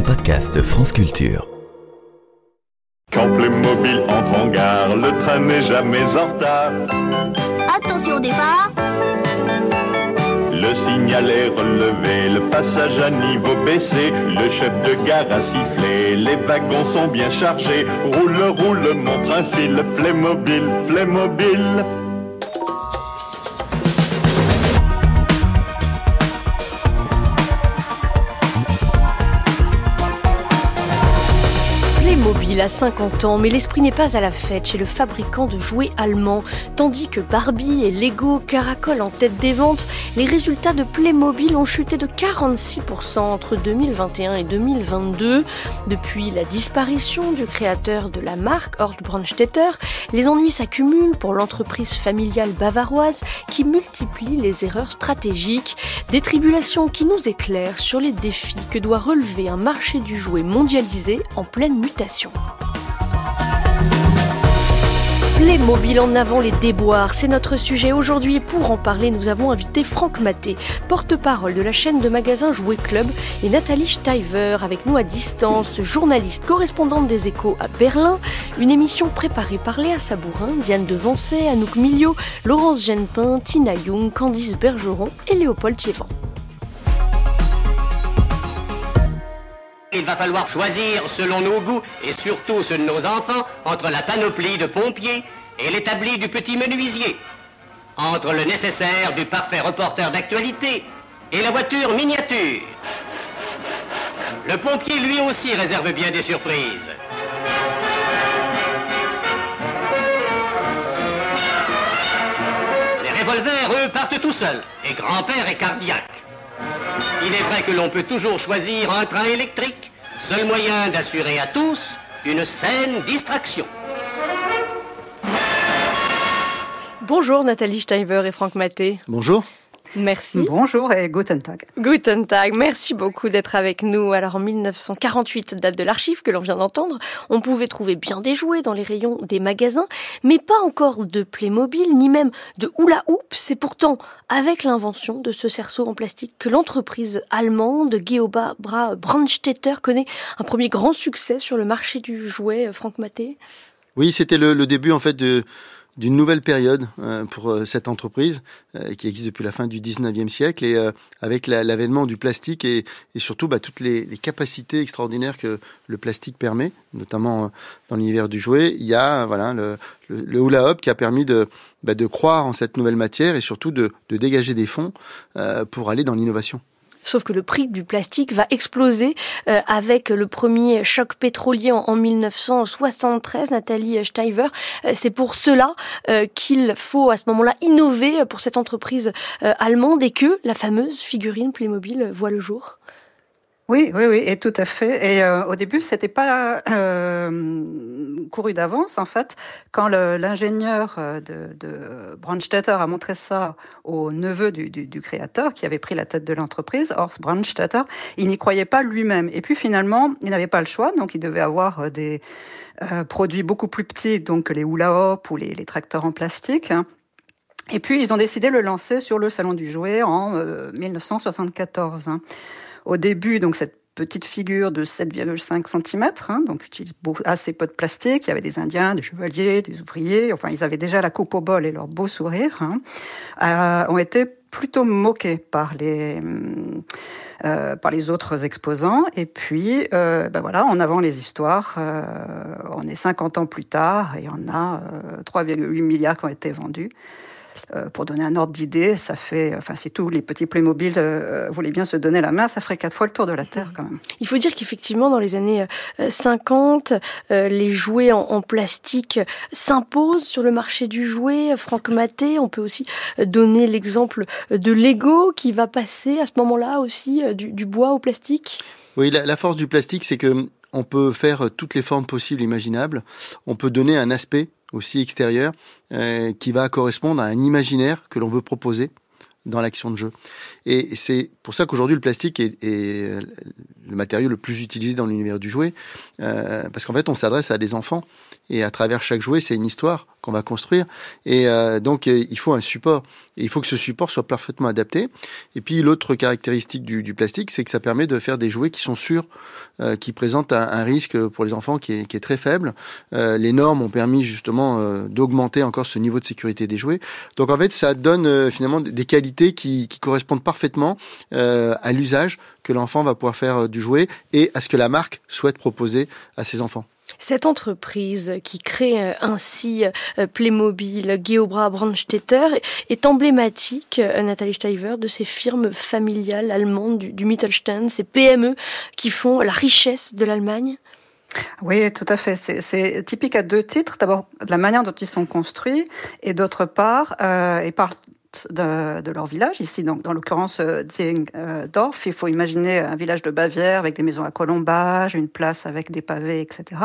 un podcast France Culture. Quand Playmobil entre en gare, le train n'est jamais en retard. Attention au départ. Le signal est relevé, le passage à niveau baissé, le chef de gare a sifflé, les wagons sont bien chargés. Roule, roule, montre un fil, Playmobil, Playmobil. Playmobil a 50 ans, mais l'esprit n'est pas à la fête chez le fabricant de jouets allemand. Tandis que Barbie et Lego caracolent en tête des ventes, les résultats de Playmobil ont chuté de 46% entre 2021 et 2022. Depuis la disparition du créateur de la marque, Horst Brandstetter, les ennuis s'accumulent pour l'entreprise familiale bavaroise qui multiplie les erreurs stratégiques. Des tribulations qui nous éclairent sur les défis que doit relever un marché du jouet mondialisé en pleine mutation. Playmobil en avant les déboires, c'est notre sujet aujourd'hui et pour en parler, nous avons invité Franck Maté, porte-parole de la chaîne de magasins Jouet Club et Nathalie Steiver avec nous à distance, journaliste correspondante des Échos à Berlin, une émission préparée par Léa Sabourin, Diane Devancey, Anouk Milio, Laurence Genepin, Tina Young, Candice Bergeron et Léopold Thievan. Il va falloir choisir selon nos goûts et surtout ceux de nos enfants entre la panoplie de pompiers et l'établi du petit menuisier, entre le nécessaire du parfait reporter d'actualité et la voiture miniature. Le pompier lui aussi réserve bien des surprises. Les revolvers, eux, partent tout seuls et grand-père est cardiaque. Il est vrai que l'on peut toujours choisir un train électrique, seul moyen d'assurer à tous une saine distraction. Bonjour Nathalie Steiver et Franck Maté. Bonjour. Merci. Bonjour et Guten Tag. Guten Tag, merci beaucoup d'être avec nous. Alors en 1948, date de l'archive que l'on vient d'entendre, on pouvait trouver bien des jouets dans les rayons des magasins, mais pas encore de Playmobil, ni même de hula hoop. C'est pourtant avec l'invention de ce cerceau en plastique que l'entreprise allemande Geoba Bra Brandstetter connaît un premier grand succès sur le marché du jouet, Franck Maté. Oui, c'était le, le, début en fait de d'une nouvelle période euh, pour euh, cette entreprise euh, qui existe depuis la fin du 19e siècle et avec l'avènement du plastique et, surtout bah, toutes les, capacités extraordinaires que le plastique permet, notamment dans l'univers du jouet, il y a voilà le, le, le hula hoop qui a permis de, bah, de croire en cette nouvelle matière et surtout de, de dégager des fonds pour aller dans l'innovation. Sauf que le prix du plastique va exploser euh, avec le premier choc pétrolier en, en 1973, Nathalie Steiver. Euh, c'est pour cela euh, qu'il faut à ce moment-là innover pour cette entreprise allemande et que la fameuse figurine Playmobil voit le jour. Oui, oui, oui, et tout à fait. Et euh, au début, c'était pas euh, couru d'avance, en fait. Quand l'ingénieur de, de Brandstetter a montré ça au neveu du, du, du, créateur, qui avait pris la tête de l'entreprise, Horst Brandstetter, il n'y croyait pas lui-même. Et puis finalement, il n'avait pas le choix, donc il devait avoir des euh, produits beaucoup plus petits, donc les hula hoop ou les, les tracteurs en plastique. Hein. Et puis, ils ont décidé de le lancer sur le Salon du Jouet en 1974. Hein au début, donc cette petite figure de 7,5 cm, hein, donc utilise assez peu de plastique. Il y avait des Indiens, des chevaliers, des ouvriers. Enfin, ils avaient déjà la coupe au bol et leur beau sourire. Hein, euh, ont été plutôt moqués par les euh, par les autres exposants. Et puis, euh, ben voilà, en avant les histoires. On est 50 ans plus tard et on a 3,8 milliards qui ont été vendus. Euh, pour donner un ordre d'idée, ça fait, enfin, si tous les petits Playmobil euh, voulaient bien se donner la main, ça ferait quatre fois le tour de la Terre quand même. Il faut dire qu'effectivement, dans les années 50, euh, les jouets en, en plastique s'imposent sur le marché du jouet. Franck Maté, on peut aussi donner l'exemple de Lego qui va passer à ce moment-là aussi du, du bois au plastique. Oui, la, la force du plastique, c'est que on peut faire toutes les formes possibles, imaginables. On peut donner un aspect aussi extérieur, euh, qui va correspondre à un imaginaire que l'on veut proposer dans l'action de jeu. Et c'est pour ça qu'aujourd'hui le plastique est, est, le matériau le plus utilisé dans l'univers du jouet, euh, parce qu'en fait on s'adresse à des enfants et à travers chaque jouet, c'est une histoire qu'on va construire. Et euh, donc, euh, il faut un support. Et il faut que ce support soit parfaitement adapté. Et puis, l'autre caractéristique du, du plastique, c'est que ça permet de faire des jouets qui sont sûrs, euh, qui présentent un, risque pour les enfants qui est, qui est très faible. Euh, les normes ont permis justement euh, d'augmenter encore ce niveau de sécurité des jouets. Donc, en fait, ça donne finalement des qualités qui, qui correspondent parfaitement à l'usage que l'enfant va pouvoir faire du jouet et à ce que la marque souhaite proposer à ses enfants. Cette entreprise qui crée euh, ainsi euh, Playmobil, Geobra Brandstetter est emblématique, euh, Nathalie Steiver, de ces firmes familiales allemandes du, du Mittelstand, ces PME qui font la richesse de l'Allemagne. Oui, tout à fait. C'est typique à deux titres. D'abord, la manière dont ils sont construits, et d'autre part, et par de, leur village. Ici, donc, dans l'occurrence, euh, Zingdorf, il faut imaginer un village de Bavière avec des maisons à colombage, une place avec des pavés, etc.,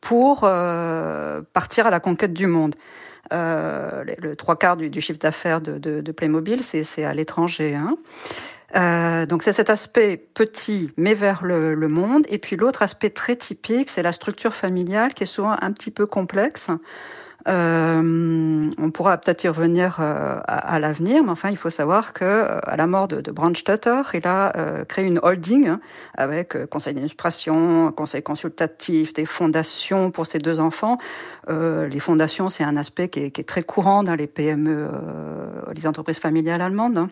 pour euh, partir à la conquête du monde. Euh, le, trois quarts du, chiffre d'affaires de, Playmobil, c'est à l'étranger. Hein. Donc c'est cet aspect petit mais vers le monde. Et puis l'autre aspect très typique, c'est la structure familiale qui est souvent un petit peu complexe. Euh, on pourra peut-être y revenir euh, à, l'avenir, mais enfin, il faut savoir que euh, à la mort de, de Brandstetter, il a euh, créé une holding hein, avec conseil d'administration, conseil consultatif, des fondations pour ses deux enfants. les fondations, c'est un aspect qui est, qui est, très courant dans les PME, les entreprises familiales allemandes,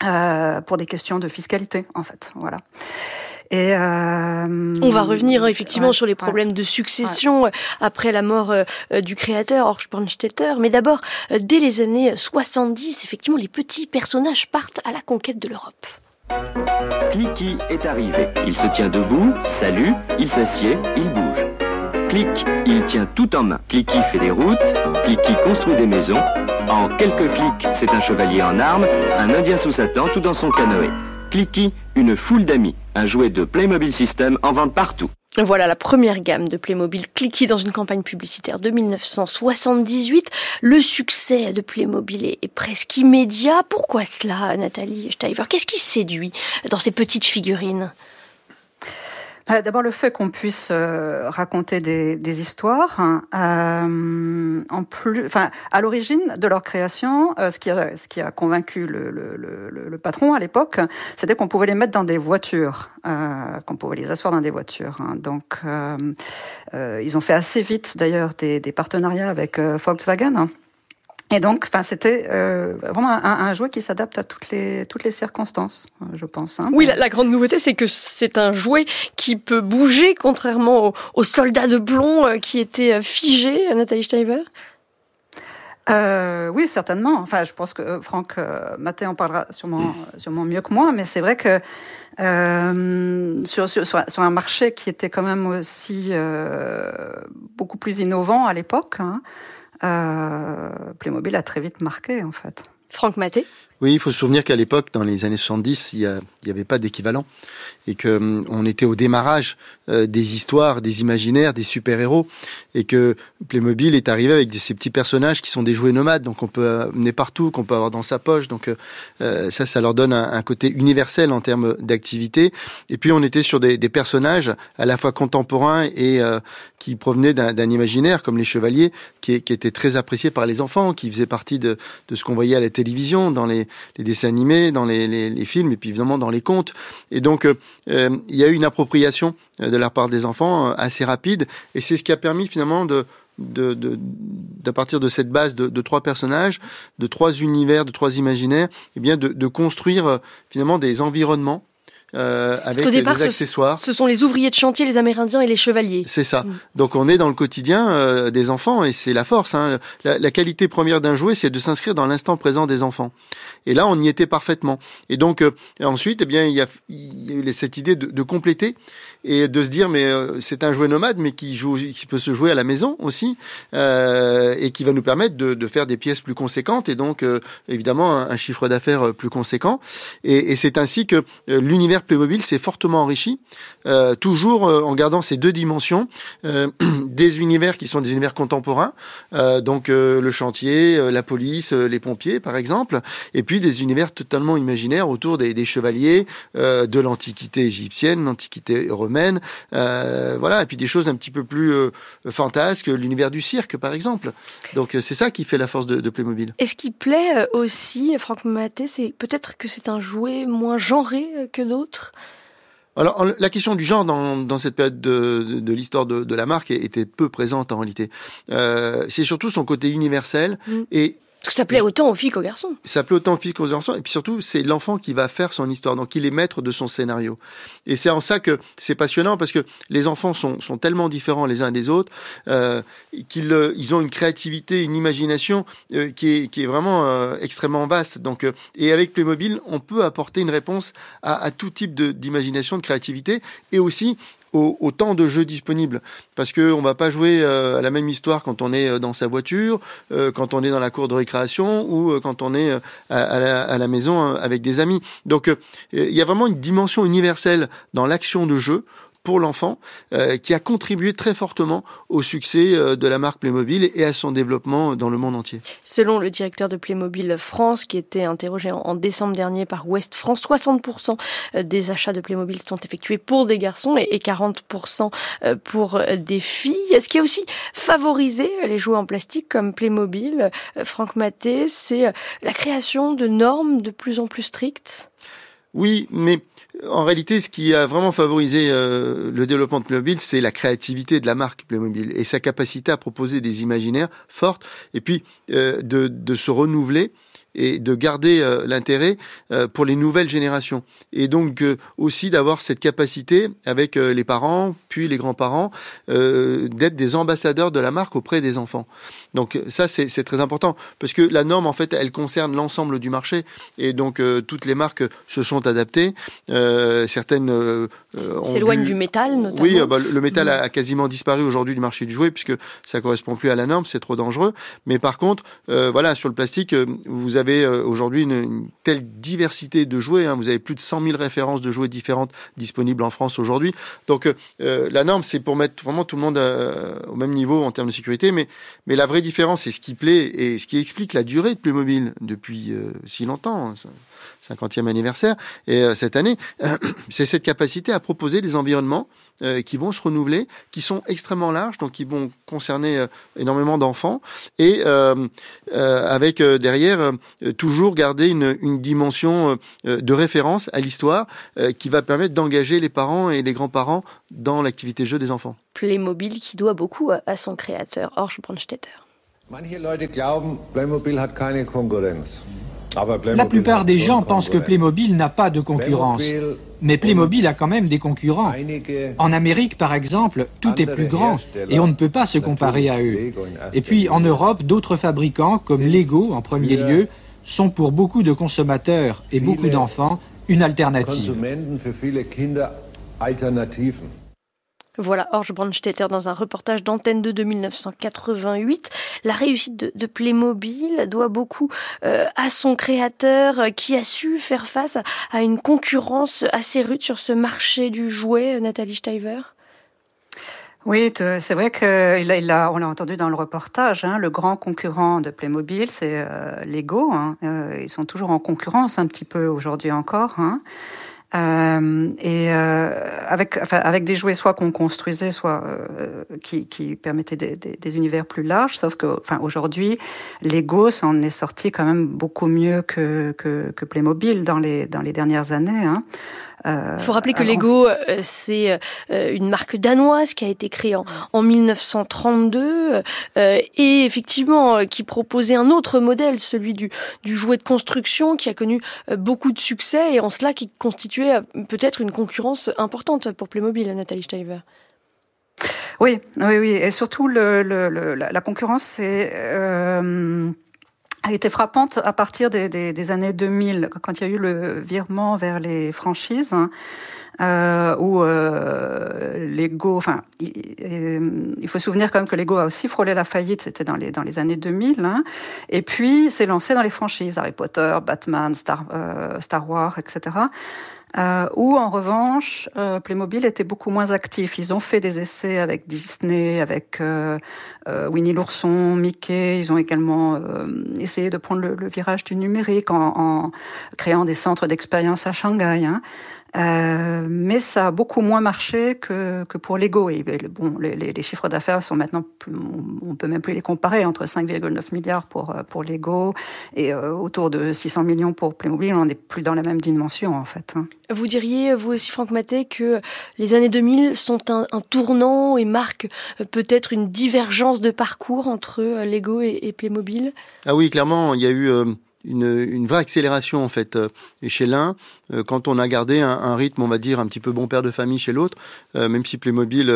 hein, pour des questions de fiscalité, en fait. Voilà. Et euh, on va revenir hein, effectivement ouais, sur les problèmes ouais, de succession ouais. après la mort euh, du créateur Horst Brandstetter. Mais d'abord, euh, dès les années 70, effectivement, les petits personnages partent à la conquête de l'Europe. Clicky est arrivé. Il se tient debout, salue, il s'assied, il bouge. Click, il tient tout en main. Clicky fait des routes, Clicky construit des maisons. En quelques clics, c'est un chevalier en armes, un indien sous sa tente ou dans son canoë. Clicky, une foule d'amis. Un jouet de Playmobil System en vente partout. Voilà la première gamme de Playmobil Clicky dans une campagne publicitaire de 1978. Le succès de Playmobil est, presque immédiat. Pourquoi cela, Nathalie Steiver Qu'est-ce qui séduit dans ces petites figurines? D'abord le fait qu'on puisse euh, raconter des, des histoires. Euh, en plus, enfin, à l'origine de leur création, euh, ce, qui a, ce qui a convaincu le, le, le, le patron à l'époque, c'était qu'on pouvait les mettre dans des voitures, euh, qu'on pouvait les asseoir dans des voitures. Hein. Donc, euh, euh, ils ont fait assez vite d'ailleurs des, des, partenariats avec Volkswagen. Hein. Et donc, enfin, c'était euh, vraiment un, un, jouet qui s'adapte à toutes les toutes les circonstances, je pense. Hein. Oui, la, la, grande nouveauté, c'est que c'est un jouet qui peut bouger, contrairement aux, aux soldats de plomb euh, qui étaient figés. Nathalie Steiver. Euh, oui, certainement. Enfin, je pense que euh, Franck euh, Maté en parlera sûrement, sûrement mieux que moi, mais c'est vrai que euh, sur, sur, sur, un marché qui était quand même aussi euh, beaucoup plus innovant à l'époque, hein, euh, Playmobil a très vite marqué en fait. Franck Maté? Oui, il faut se souvenir qu'à l'époque, dans les années 70, il n'y avait pas d'équivalent et que um, on était au démarrage euh, des histoires, des imaginaires, des super-héros et que Playmobil est arrivé avec ces petits personnages qui sont des jouets nomades, donc on peut mener partout, qu'on peut avoir dans sa poche. Donc euh, ça, ça leur donne un, un côté universel en termes d'activité. Et puis on était sur des, des, personnages à la fois contemporains et euh, qui provenaient d'un imaginaire, comme les chevaliers, qui, qui étaient très appréciés par les enfants, qui faisaient partie de, de ce qu'on voyait à la télévision, dans les les, dessins animés, dans les, les, les, films et puis évidemment dans les contes. Et donc euh, il y a eu une appropriation euh, de la part des enfants euh, assez rapide. Et c'est ce qui a permis finalement de de, de, d'à partir de cette base de, de, trois personnages, de trois univers, de trois imaginaires, et eh bien de, de construire finalement des environnements euh, avec départ, des accessoires. Ce, ce, sont les ouvriers de chantier, les Amérindiens et les chevaliers. C'est ça. Mmh. Donc on est dans le quotidien euh, des enfants et c'est la force. Hein. La, la, qualité première d'un jouet, c'est de s'inscrire dans l'instant présent des enfants. Et là, on y était parfaitement. Et donc euh, ensuite, eh bien, il y a, il y a eu cette idée de, de compléter et de se dire mais euh, c'est un jouet nomade mais qui joue qui peut se jouer à la maison aussi euh, et qui va nous permettre de, de, faire des pièces plus conséquentes et donc euh, évidemment un, un chiffre d'affaires plus conséquent et, et c'est ainsi que l'univers Playmobil s'est fortement enrichie, euh, toujours euh, en gardant ces deux dimensions, euh, des univers qui sont des univers contemporains, donc le chantier, la police, les pompiers par exemple, et puis des univers totalement imaginaires autour des, des chevaliers, de l'antiquité égyptienne, l'antiquité romaine, voilà, et puis des choses un petit peu plus fantasques, l'univers du cirque par exemple. Donc c'est ça qui fait la force de, de Playmobil. Et ce qui plaît aussi, Franck Maté, c'est peut-être que c'est un jouet moins genré que d'autres? Alors, la question du genre dans, dans cette période de, de, l'histoire de, de, la marque était peu présente en réalité. Euh, c'est surtout son côté universel mm. et parce que ça plaît autant aux filles qu'aux garçons. Ça plaît autant aux filles qu'aux garçons. Et puis surtout, c'est l'enfant qui va faire son histoire. Donc, il est maître de son scénario. Et c'est en ça que c'est passionnant parce que les enfants sont, sont tellement différents les uns des autres euh, qu'ils euh, ils ont une créativité, une imagination euh, qui, est, qui est vraiment extrêmement vaste. Donc, et avec Playmobil, on peut apporter une réponse à, à tout type d'imagination, de, de créativité et aussi au, temps de jeux disponibles. Parce qu'on ne va pas jouer euh, à la même histoire quand on est euh, dans sa voiture, euh, quand on est dans la cour de récréation ou quand on est à, la, à, la, maison avec des amis. Donc il y a vraiment une dimension universelle dans l'action de jeu pour l'enfant, euh, qui a contribué très fortement au succès euh, de la marque Playmobil et à son développement dans le monde entier. Selon le directeur de Playmobil France, qui était interrogé en, décembre dernier par Ouest France, 60% euh, des achats de Playmobil sont effectués pour des garçons et, 40% pour des filles. Ce qui a aussi favorisé les jouets en plastique comme Playmobil, Franck Maté, c'est la création de normes de plus en plus strictes. Oui, mais en réalité, ce qui a vraiment favorisé euh, le développement de Playmobil, c'est la créativité de la marque Playmobil et sa capacité à proposer des imaginaires fortes et puis euh, de, se renouveler et de garder euh, l'intérêt euh, pour les nouvelles générations. Et donc euh, aussi d'avoir cette capacité avec les parents, puis les grands-parents, d'être des ambassadeurs de la marque auprès des enfants. Donc ça, c'est très important, parce que la norme, en fait, elle concerne l'ensemble du marché, et donc toutes les marques se sont adaptées. certaines s'éloignent du métal, notamment. Oui, bah, le métal a, quasiment disparu aujourd'hui du marché du jouet, puisque ça correspond plus à la norme, c'est trop dangereux. Mais par contre, voilà, sur le plastique, vous avez euh, aujourd'hui une, telle diversité de jouets. Hein. Vous avez plus de 100 000 références de jouets différentes disponibles en France aujourd'hui. Donc euh, euh, la norme, c'est pour mettre vraiment tout le monde au même niveau en termes de sécurité. Mais, mais la vraie différence, c'est ce qui plaît et ce qui explique la durée de Playmobil depuis si longtemps. Hein. 50e anniversaire, et euh, cette année, c'est cette capacité à proposer des environnements euh, qui vont se renouveler, qui sont extrêmement larges, donc qui vont concerner euh, énormément d'enfants, et avec derrière toujours garder une, une dimension de référence à l'histoire qui va permettre d'engager les parents et les grands-parents dans l'activité jeu des enfants. Playmobil qui doit beaucoup à son créateur, Horst Brandstetter. Konkurrenz. La plupart des gens pensent que Playmobil n'a pas de concurrence. Mais Playmobil a quand même des concurrents. En Amérique, par exemple, tout est plus grand et on ne peut pas se comparer à eux. Et puis en Europe, d'autres fabricants, comme Lego en premier lieu, sont pour beaucoup de consommateurs et beaucoup d'enfants une alternative. Voilà, Orge Brandstetter dans un reportage d'Antenne 2 de 1988. La réussite de, Playmobil doit beaucoup euh, à son créateur euh, qui a su faire face à, une concurrence assez rude sur ce marché du jouet, Nathalie Steiver? Oui, c'est vrai que on l'a entendu dans le reportage, hein, le grand concurrent de Playmobil, c'est euh, Lego. Hein. ils sont toujours en concurrence un petit peu aujourd'hui encore. Hein. Euh, et euh, avec, enfin, avec des jouets soit qu'on construisait, soit euh, qui, qui permettaient des, des, des, univers plus larges. Sauf que, enfin, aujourd'hui, Lego s'en est sorti quand même beaucoup mieux que, que, que Playmobil dans les dans les dernières années. Hein. Il euh, faut rappeler que Lego, euh, c'est euh, une marque danoise qui a été créée en, en 1932 et effectivement qui proposait un autre modèle, celui du, du jouet de construction, qui a connu beaucoup de succès et en cela qui constituait peut-être une concurrence importante pour Playmobil, Nathalie Steiver. Oui, oui, oui, et surtout le, le, la, concurrence, c'est euh, elle était frappante à partir des, des, des, années 2000, quand il y a eu le virement vers les franchises, euh, où euh, Lego, enfin, il, faut se souvenir quand même que Lego a aussi frôlé la faillite, c'était dans les dans les années 2000, hein, et puis s'est lancé dans les franchises, Harry Potter, Batman, Star, euh, Star Wars, etc. Euh, où en revanche, euh, Playmobil était beaucoup moins actif. Ils ont fait des essais avec Disney, avec euh, euh Winnie l'ourson, Mickey. Ils ont également essayé de prendre le, virage du numérique en, créant des centres d'expérience à Shanghai. Hein. Euh, mais ça a beaucoup moins marché que, pour Lego. Et, bon, les, chiffres d'affaires sont maintenant, on peut même plus les comparer entre 5,9 milliards pour euh, pour Lego et euh, autour de 600 millions pour Playmobil. On n'est plus dans la même dimension en fait. Hein. Vous diriez, vous aussi, Franck Maté, que les années 2000 sont un, un tournant et marquent peut-être une divergence de parcours entre Lego et, Playmobil? Ah oui, clairement, il y a eu une, une, vraie accélération en fait euh, chez l'un euh, quand on a gardé un, rythme on va dire un petit peu bon père de famille chez l'autre euh, même si Playmobil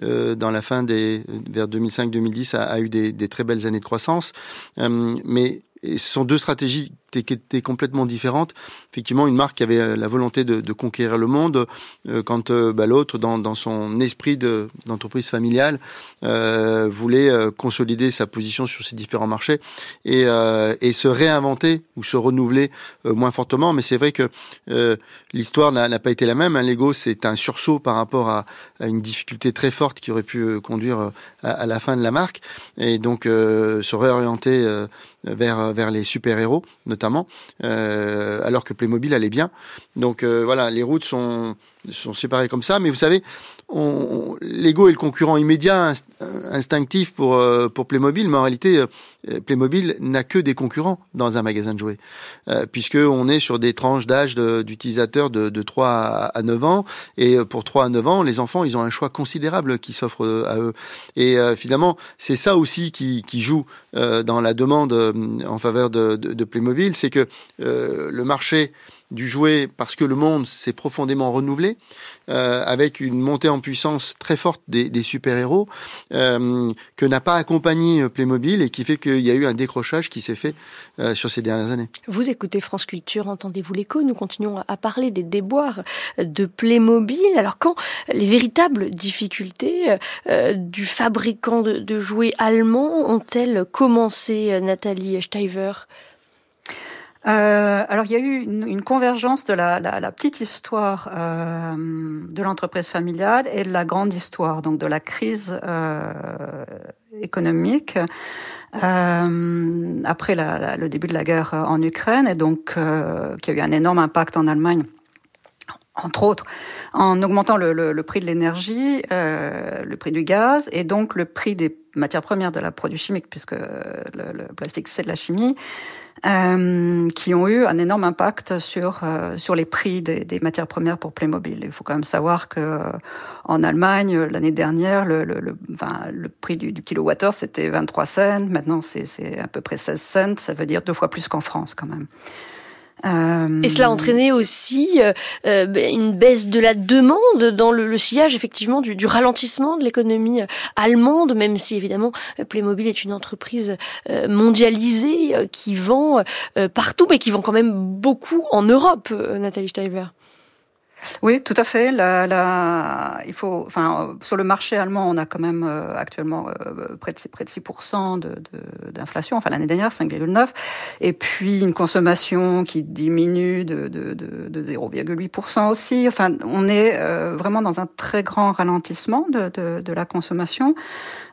dans la fin des vers 2005-2010 a, eu des, des, très belles années de croissance. Mais ce sont deux stratégies qui étaient complètement différentes. Effectivement, une marque qui avait euh, la volonté de, conquérir le monde, euh, quand euh, bah, l'autre, dans, son esprit d'entreprise familiale, voulait consolider sa position sur ces différents marchés et, se réinventer ou se renouveler moins fortement. Mais c'est vrai que l'histoire n'a pas été la même. Un Lego, c'est un sursaut par rapport à, une difficulté très forte qui aurait pu conduire à, la fin de la marque et donc se réorienter vers vers les super héros euh, alors que Playmobil allait bien. Donc euh, voilà, les routes sont séparées comme ça. Mais vous savez, on, Lego est le concurrent immédiat, instinctif pour euh, pour Playmobil, mais en réalité, euh, Playmobil n'a que des concurrents dans un magasin de jouets, euh, puisque on est sur des tranches d'âge d'utilisateurs de, de, 3 à 9 ans, et pour 3 à 9 ans, les enfants, ils ont un choix considérable qui s'offre à eux. Et finalement, c'est ça aussi qui, qui joue dans la demande en faveur de, de, de Playmobil, c'est que le marché du jouet parce que le monde s'est profondément renouvelé, euh, avec une montée en puissance très forte des, super-héros, euh, que n'a pas accompagné Playmobil et qui fait qu'il y a eu un décrochage qui s'est fait euh, sur ces dernières années. Vous écoutez France Culture, entendez-vous l'écho Nous continuons à parler des déboires de Playmobil. Alors quand les véritables difficultés euh, du fabricant de, de jouets allemand ont-elles commencé, Nathalie Steiver? Euh, alors il y a eu une, une convergence de la, la, la petite histoire euh, de l'entreprise familiale et de la grande histoire, donc de la crise euh, économique euh, après la, le début de la guerre en Ukraine et donc euh, qui a eu un énorme impact en Allemagne entre autres, en augmentant le, le, le prix de l'énergie, euh, le prix du gaz et donc le prix des matières premières de la produit chimique, puisque le, le plastique c'est de la chimie, euh, qui ont eu un énorme impact sur euh, sur les prix des, des, matières premières pour Playmobil. Il faut quand même savoir que euh, en Allemagne l'année dernière, le, le, le, enfin, le prix du, du kilowattheure c'était 23 cents, maintenant c'est à peu près 16 cents, ça veut dire deux fois plus qu'en France quand même. Euh... Et cela a entraîné aussi euh, euh ben, une baisse de la demande dans le, le sillage effectivement du, du ralentissement de l'économie euh, allemande, même si évidemment euh, Playmobil est une entreprise mondialisée qui vend partout, mais qui vend quand même beaucoup en Europe, Nathalie Steiber. Oui, tout à fait. La, la, il faut, enfin, sur le marché allemand, on a quand même euh, actuellement euh, près de près de 6 d'inflation. De, enfin, l'année dernière, 5,9, et puis une consommation qui diminue de, de, de 0,8% aussi. Enfin, on est euh, vraiment dans un très grand ralentissement de la consommation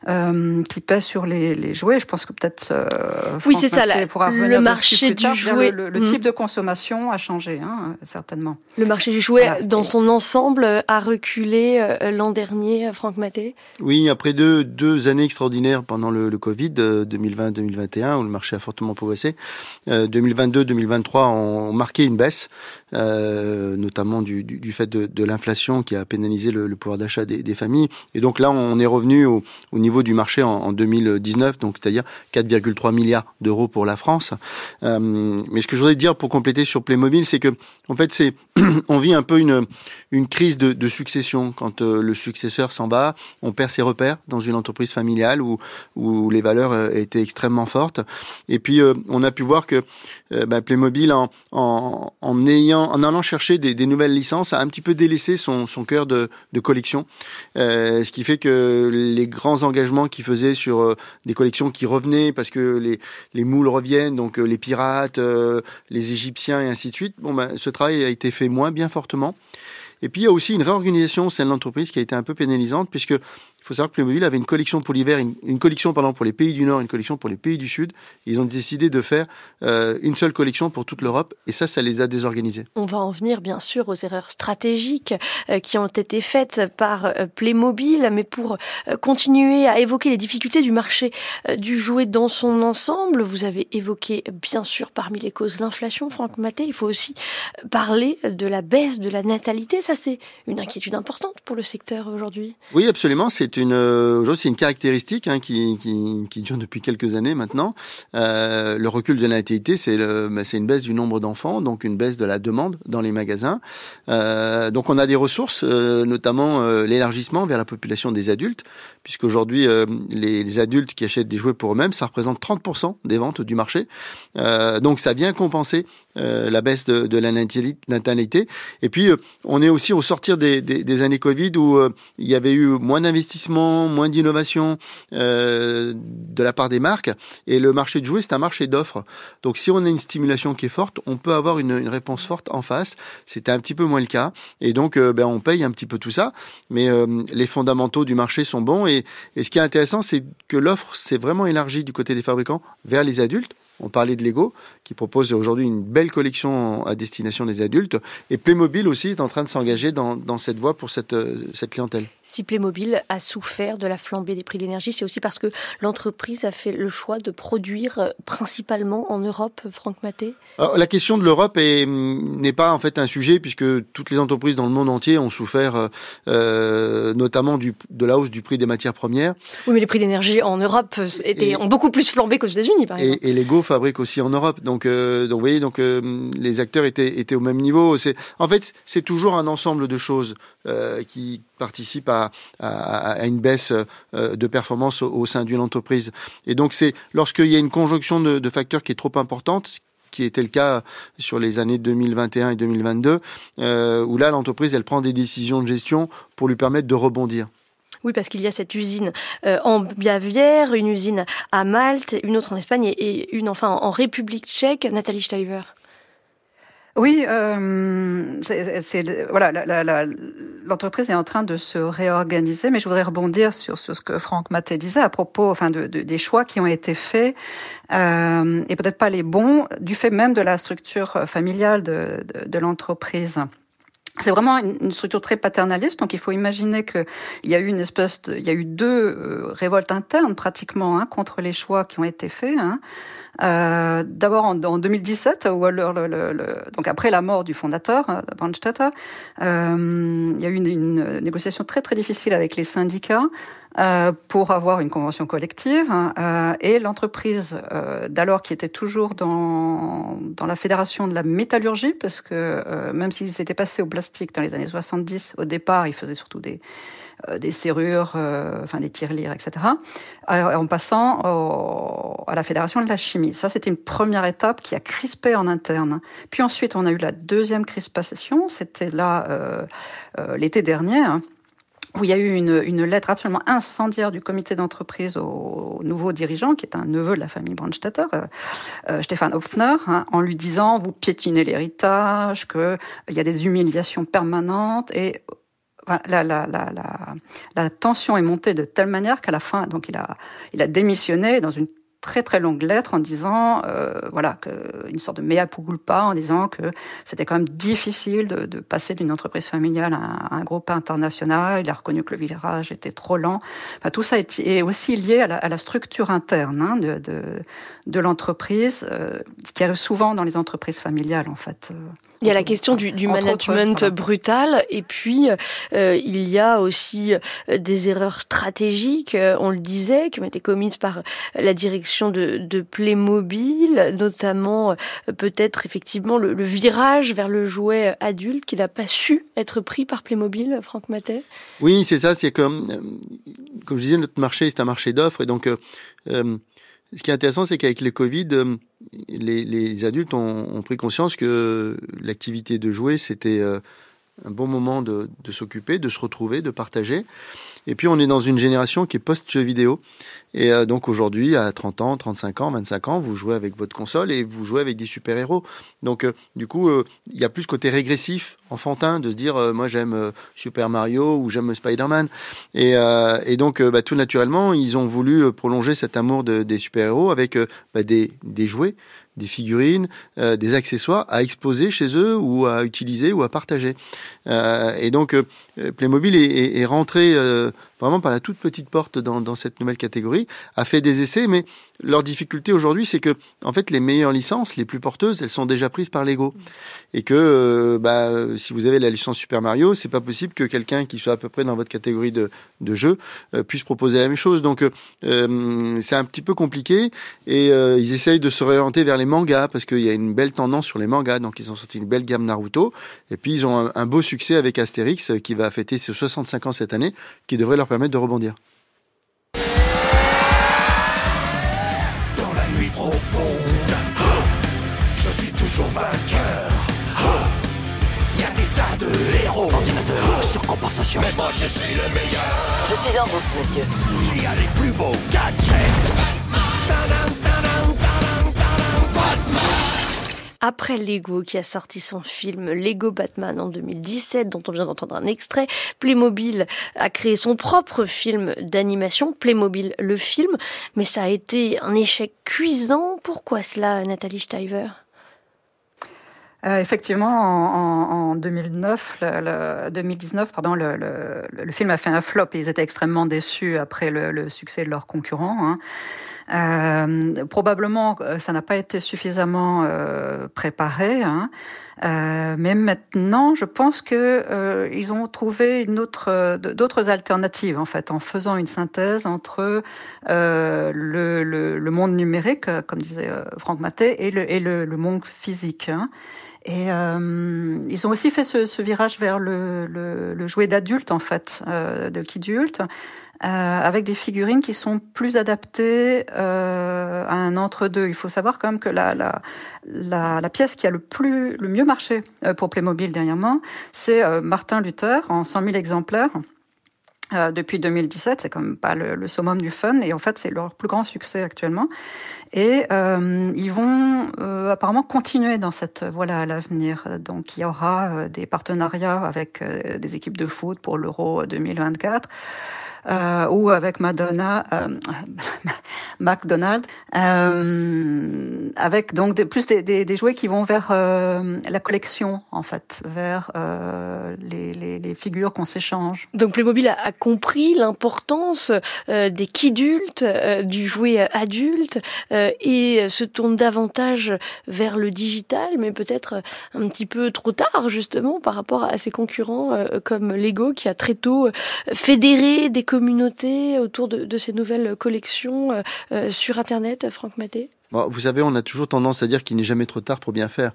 euh, qui pèse sur les, les, jouets. Je pense que peut-être oui, c'est ça. La, le marché du jouet, le, le, type de consommation a changé, hein, certainement. Le marché du jouet dans son ensemble, a reculé euh, l'an dernier, euh, Franck Maté? Oui, après deux, deux années extraordinaires pendant le, le Covid, 2020-2021, euh, où le marché a fortement progressé, 2022-2023 ont marqué une baisse, euh, notamment du, du, du, fait de, de l'inflation qui a pénalisé le, le pouvoir d'achat des, des, familles. Et donc là, on est revenu au, au niveau du marché en, en 2019, donc c'est-à-dire 4,3 milliards d'euros pour la France. Euh, mais ce que je voudrais dire pour compléter sur Playmobil, c'est que en fait, c'est on vit un peu une une, crise de, succession. Quand le successeur s'en va, on perd ses repères dans une entreprise familiale où, où les valeurs étaient extrêmement fortes. Et puis, on a pu voir que bah, Playmobil, en, en, en, ayant, en allant chercher des, des, nouvelles licences, a un petit peu délaissé son, son cœur de, de collection. ce qui fait que les grands engagements qu'il faisait sur des collections qui revenaient parce que les, les moules reviennent, donc les pirates, les Égyptiens et ainsi de suite. Bon, ben, ce travail a été fait moins bien fortement. Et puis il y a aussi une réorganisation au sein de l'entreprise qui a été un peu pénalisante puisque il faut savoir que Playmobil avait une collection pour l'hiver, une, collection pardon, pour les pays du Nord, une collection pour les pays du Sud. Ils ont décidé de faire euh, une seule collection pour toute l'Europe et ça, ça les a désorganisés. On va en venir bien sûr aux erreurs stratégiques euh, qui ont été faites par euh, Playmobil, mais pour continuer à évoquer les difficultés du marché du jouet dans son ensemble, vous avez évoqué bien sûr parmi les causes l'inflation, Franck Maté. Il faut aussi parler de la baisse de la natalité. Ça, c'est une inquiétude importante pour le secteur aujourd'hui. Oui, absolument. C'est c'est une euh, aujourd'hui une caractéristique hein, qui, dure depuis quelques années maintenant. Euh, le recul de la natalité, c'est bah, c'est une baisse du nombre d'enfants, donc une baisse de la demande dans les magasins. Euh, donc on a des ressources, euh, notamment euh, l'élargissement vers la population des adultes, puisqu'aujourd'hui les adultes qui achètent des jouets pour eux-mêmes, ça représente 30% des ventes du marché. donc ça vient compenser la baisse de, de, la natalité. Et puis on est aussi au sortir des, des, des années Covid où il y avait eu moins d'investissements moins d'innovation euh, de la part des marques. Et le marché de jouets, c'est un marché d'offres. Donc si on a une stimulation qui est forte, on peut avoir une, une réponse forte en face. C'était un petit peu moins le cas. Et donc, euh, ben, on paye un petit peu tout ça. Mais euh, les fondamentaux du marché sont bons. Et, et ce qui est intéressant, c'est que l'offre s'est vraiment élargie du côté des fabricants vers les adultes. On parlait de Lego, qui propose aujourd'hui une belle collection à destination des adultes. Et Playmobil aussi est en train de s'engager dans, dans cette voie pour cette, cette clientèle si Playmobil a souffert de la flambée des prix de l'énergie, c'est aussi parce que l'entreprise a fait le choix de produire euh, principalement en Europe, Franck Maté? La question de l'Europe n'est pas en fait un sujet puisque toutes les entreprises dans le monde entier ont souffert euh, euh notamment du, de la hausse du prix des matières premières. Oui, mais les prix d'énergie en Europe étaient, ont beaucoup plus flambé qu'aux États-Unis, par exemple. Et, et Lego fabrique aussi en Europe, donc euh, donc vous voyez, donc euh, les acteurs étaient étaient au même niveau. En fait c'est toujours un ensemble de choses qui participent à une baisse euh, de performance au, sein d'une entreprise. Et donc c'est lorsqu'il y a une conjonction de, facteurs qui est trop importante, qui était le cas sur les années 2021 et 2022, euh, où là l'entreprise elle prend des décisions de gestion pour lui permettre de rebondir. Oui, parce qu'il y a cette usine euh, en Bavière, une usine à Malte, une autre en Espagne et, une enfin en République tchèque. Nathalie Steiver. Oui, euh, c'est voilà, l'entreprise est en train de se réorganiser, mais je voudrais rebondir sur, ce que Franck Maté disait à propos, enfin, de, des choix qui ont été faits euh, et peut-être pas les bons du fait même de la structure familiale de, de l'entreprise. C'est vraiment une structure très paternaliste, donc il faut imaginer qu'il y a eu une espèce, de, il y a eu deux euh, révoltes internes pratiquement hein, contre les choix qui ont été faits. Hein. Euh, D'abord en, en, 2017, où alors le, le, le, donc après la mort du fondateur, euh, Brandstetter, euh, il y a eu une, une, négociation très très difficile avec les syndicats euh, pour avoir une convention collective. Euh, et l'entreprise euh, d'alors qui était toujours dans, dans la fédération de la métallurgie, parce que même s'ils étaient passés au plastique dans les années 70, au départ, ils faisaient surtout des euh, des serrures, euh, enfin des tirelires, etc. Euh, en passant à la fédération de la chimie. Ça, c'était une première étape qui a crispé en interne. Puis ensuite, on a eu la deuxième crispation. C'était là l'été dernier. Hein, où il y a eu une, une, lettre absolument incendiaire du comité d'entreprise au, nouveau dirigeant, qui est un neveu de la famille Brandstetter, euh, Stéphane Hopfner, hein, en lui disant vous piétinez l'héritage, qu'il y a des humiliations permanentes, et la, la, la, la, tension est montée de telle manière qu'à la fin, donc il a, il a démissionné dans une très très longue lettre en disant, euh, voilà, que, une sorte de mea culpa, en disant que c'était quand même difficile de, de passer d'une entreprise familiale à un, groupe international. Il a reconnu que le virage était trop lent. Enfin, tout ça est, est aussi lié à la, à la structure interne hein, de, de, de l'entreprise, euh, ce qui arrive souvent dans les entreprises familiales en fait. Euh, Il y a la question du, du management brutal et puis euh, il y a aussi euh, des erreurs stratégiques, euh, on le disait, qui ont été commises par la direction de, de Playmobil, notamment peut-être effectivement le, le, virage vers le jouet adulte qui n'a pas su être pris par Playmobil, Franck Matet. Oui, c'est ça, c'est comme, comme je disais, notre marché c'est un marché d'offres et donc ce qui est intéressant, c'est qu'avec le Covid, euh, les, adultes ont, ont, pris conscience que l'activité de jouer, c'était euh, un bon moment de, de s'occuper, de se retrouver, de partager. Et puis on est dans une génération qui est post-jeu vidéo. Et euh, donc aujourd'hui, à 30 ans, 35 ans, 25 ans, vous jouez avec votre console et vous jouez avec des super-héros. Donc euh, du coup, euh, il y a plus côté régressif, enfantin, de se dire moi j'aime Super Mario ou j'aime Spider-Man. Et, et donc bah, tout naturellement, ils ont voulu prolonger cet amour de, des super-héros avec bah, des, des jouets des figurines, euh, des accessoires à exposer chez eux ou à utiliser ou à partager. Euh, et donc euh, Playmobil est, est, est rentré vraiment par la toute petite porte dans, dans, cette nouvelle catégorie, a fait des essais, mais leur difficulté aujourd'hui, c'est que en fait les meilleures licences, les plus porteuses, elles sont déjà prises par Lego, et que bah, si vous avez la licence Super Mario, c'est pas possible que quelqu'un qui soit à peu près dans votre catégorie de, de jeu puisse proposer la même chose. Donc c'est un petit peu compliqué, et ils essayent de se réorienter vers les mangas parce qu'il y a une belle tendance sur les mangas. Donc ils ont sorti une belle gamme Naruto et puis ils ont un, un beau succès avec Astérix qui va fêter ses 65 ans cette année, qui devrait leur permettre de rebondir. Dans la nuit profonde, je suis toujours vainqueur. Il y a des tas de héros. Ordinateur, surcompensation. Mais moi je suis le meilleur. Je suis en route, monsieur. Qui a les plus beaux gadgets. Après Lego qui a sorti son film Lego Batman en 2017 dont on vient d'entendre un extrait, Playmobil a créé son propre film d'animation, Playmobil le film, mais ça a été un échec cuisant. Pourquoi cela, Nathalie Steiver euh, effectivement, en, en 2009, le, le, 2019, pardon, le, film a fait un flop. Ils étaient extrêmement déçus après le, succès de leurs concurrents. Hein. Euh, probablement, euh, ça n'a pas été suffisamment euh, préparé. Hein. Euh, mais maintenant, je pense que euh, ils ont trouvé d'autres alternatives en fait, en faisant une synthèse entre le, le, le, monde numérique, comme disait Franck Maté, et le, et le, le monde physique. Hein. Et euh, ils ont aussi fait ce, ce virage vers le, le, le jouet d'adulte, en fait, euh, de kidulte, avec des figurines qui sont plus adaptées euh, à un entre-deux. Il faut savoir quand même que la, la, la, la, pièce qui a le, plus, le mieux marché euh, pour Playmobil dernièrement, c'est euh, Martin Luther en 100 000 exemplaires. Euh, depuis 2017, c'est quand même pas le, le, summum du fun, et en fait c'est leur plus grand succès actuellement. Et euh, ils vont euh, apparemment continuer dans cette voie-là à l'avenir. Donc il y aura euh, des partenariats avec euh, des équipes de foot pour l'Euro 2024 euh, ou avec Madonna, euh, McDonald's, euh, avec donc des, plus des, des, des, jouets qui vont vers euh, la collection en fait, vers euh, les, les, les, figures qu'on s'échange. Donc Playmobil a, a compris l'importance euh, des kidultes, du jouet adulte, et se tourne davantage vers le digital, mais peut-être un petit peu trop tard justement par rapport à ses concurrents comme Lego qui a très tôt fédéré des communauté autour de, de ces nouvelles collections euh, euh, sur Internet, Franck Maté? Vous savez, on a toujours tendance à dire qu'il n'est jamais trop tard pour bien faire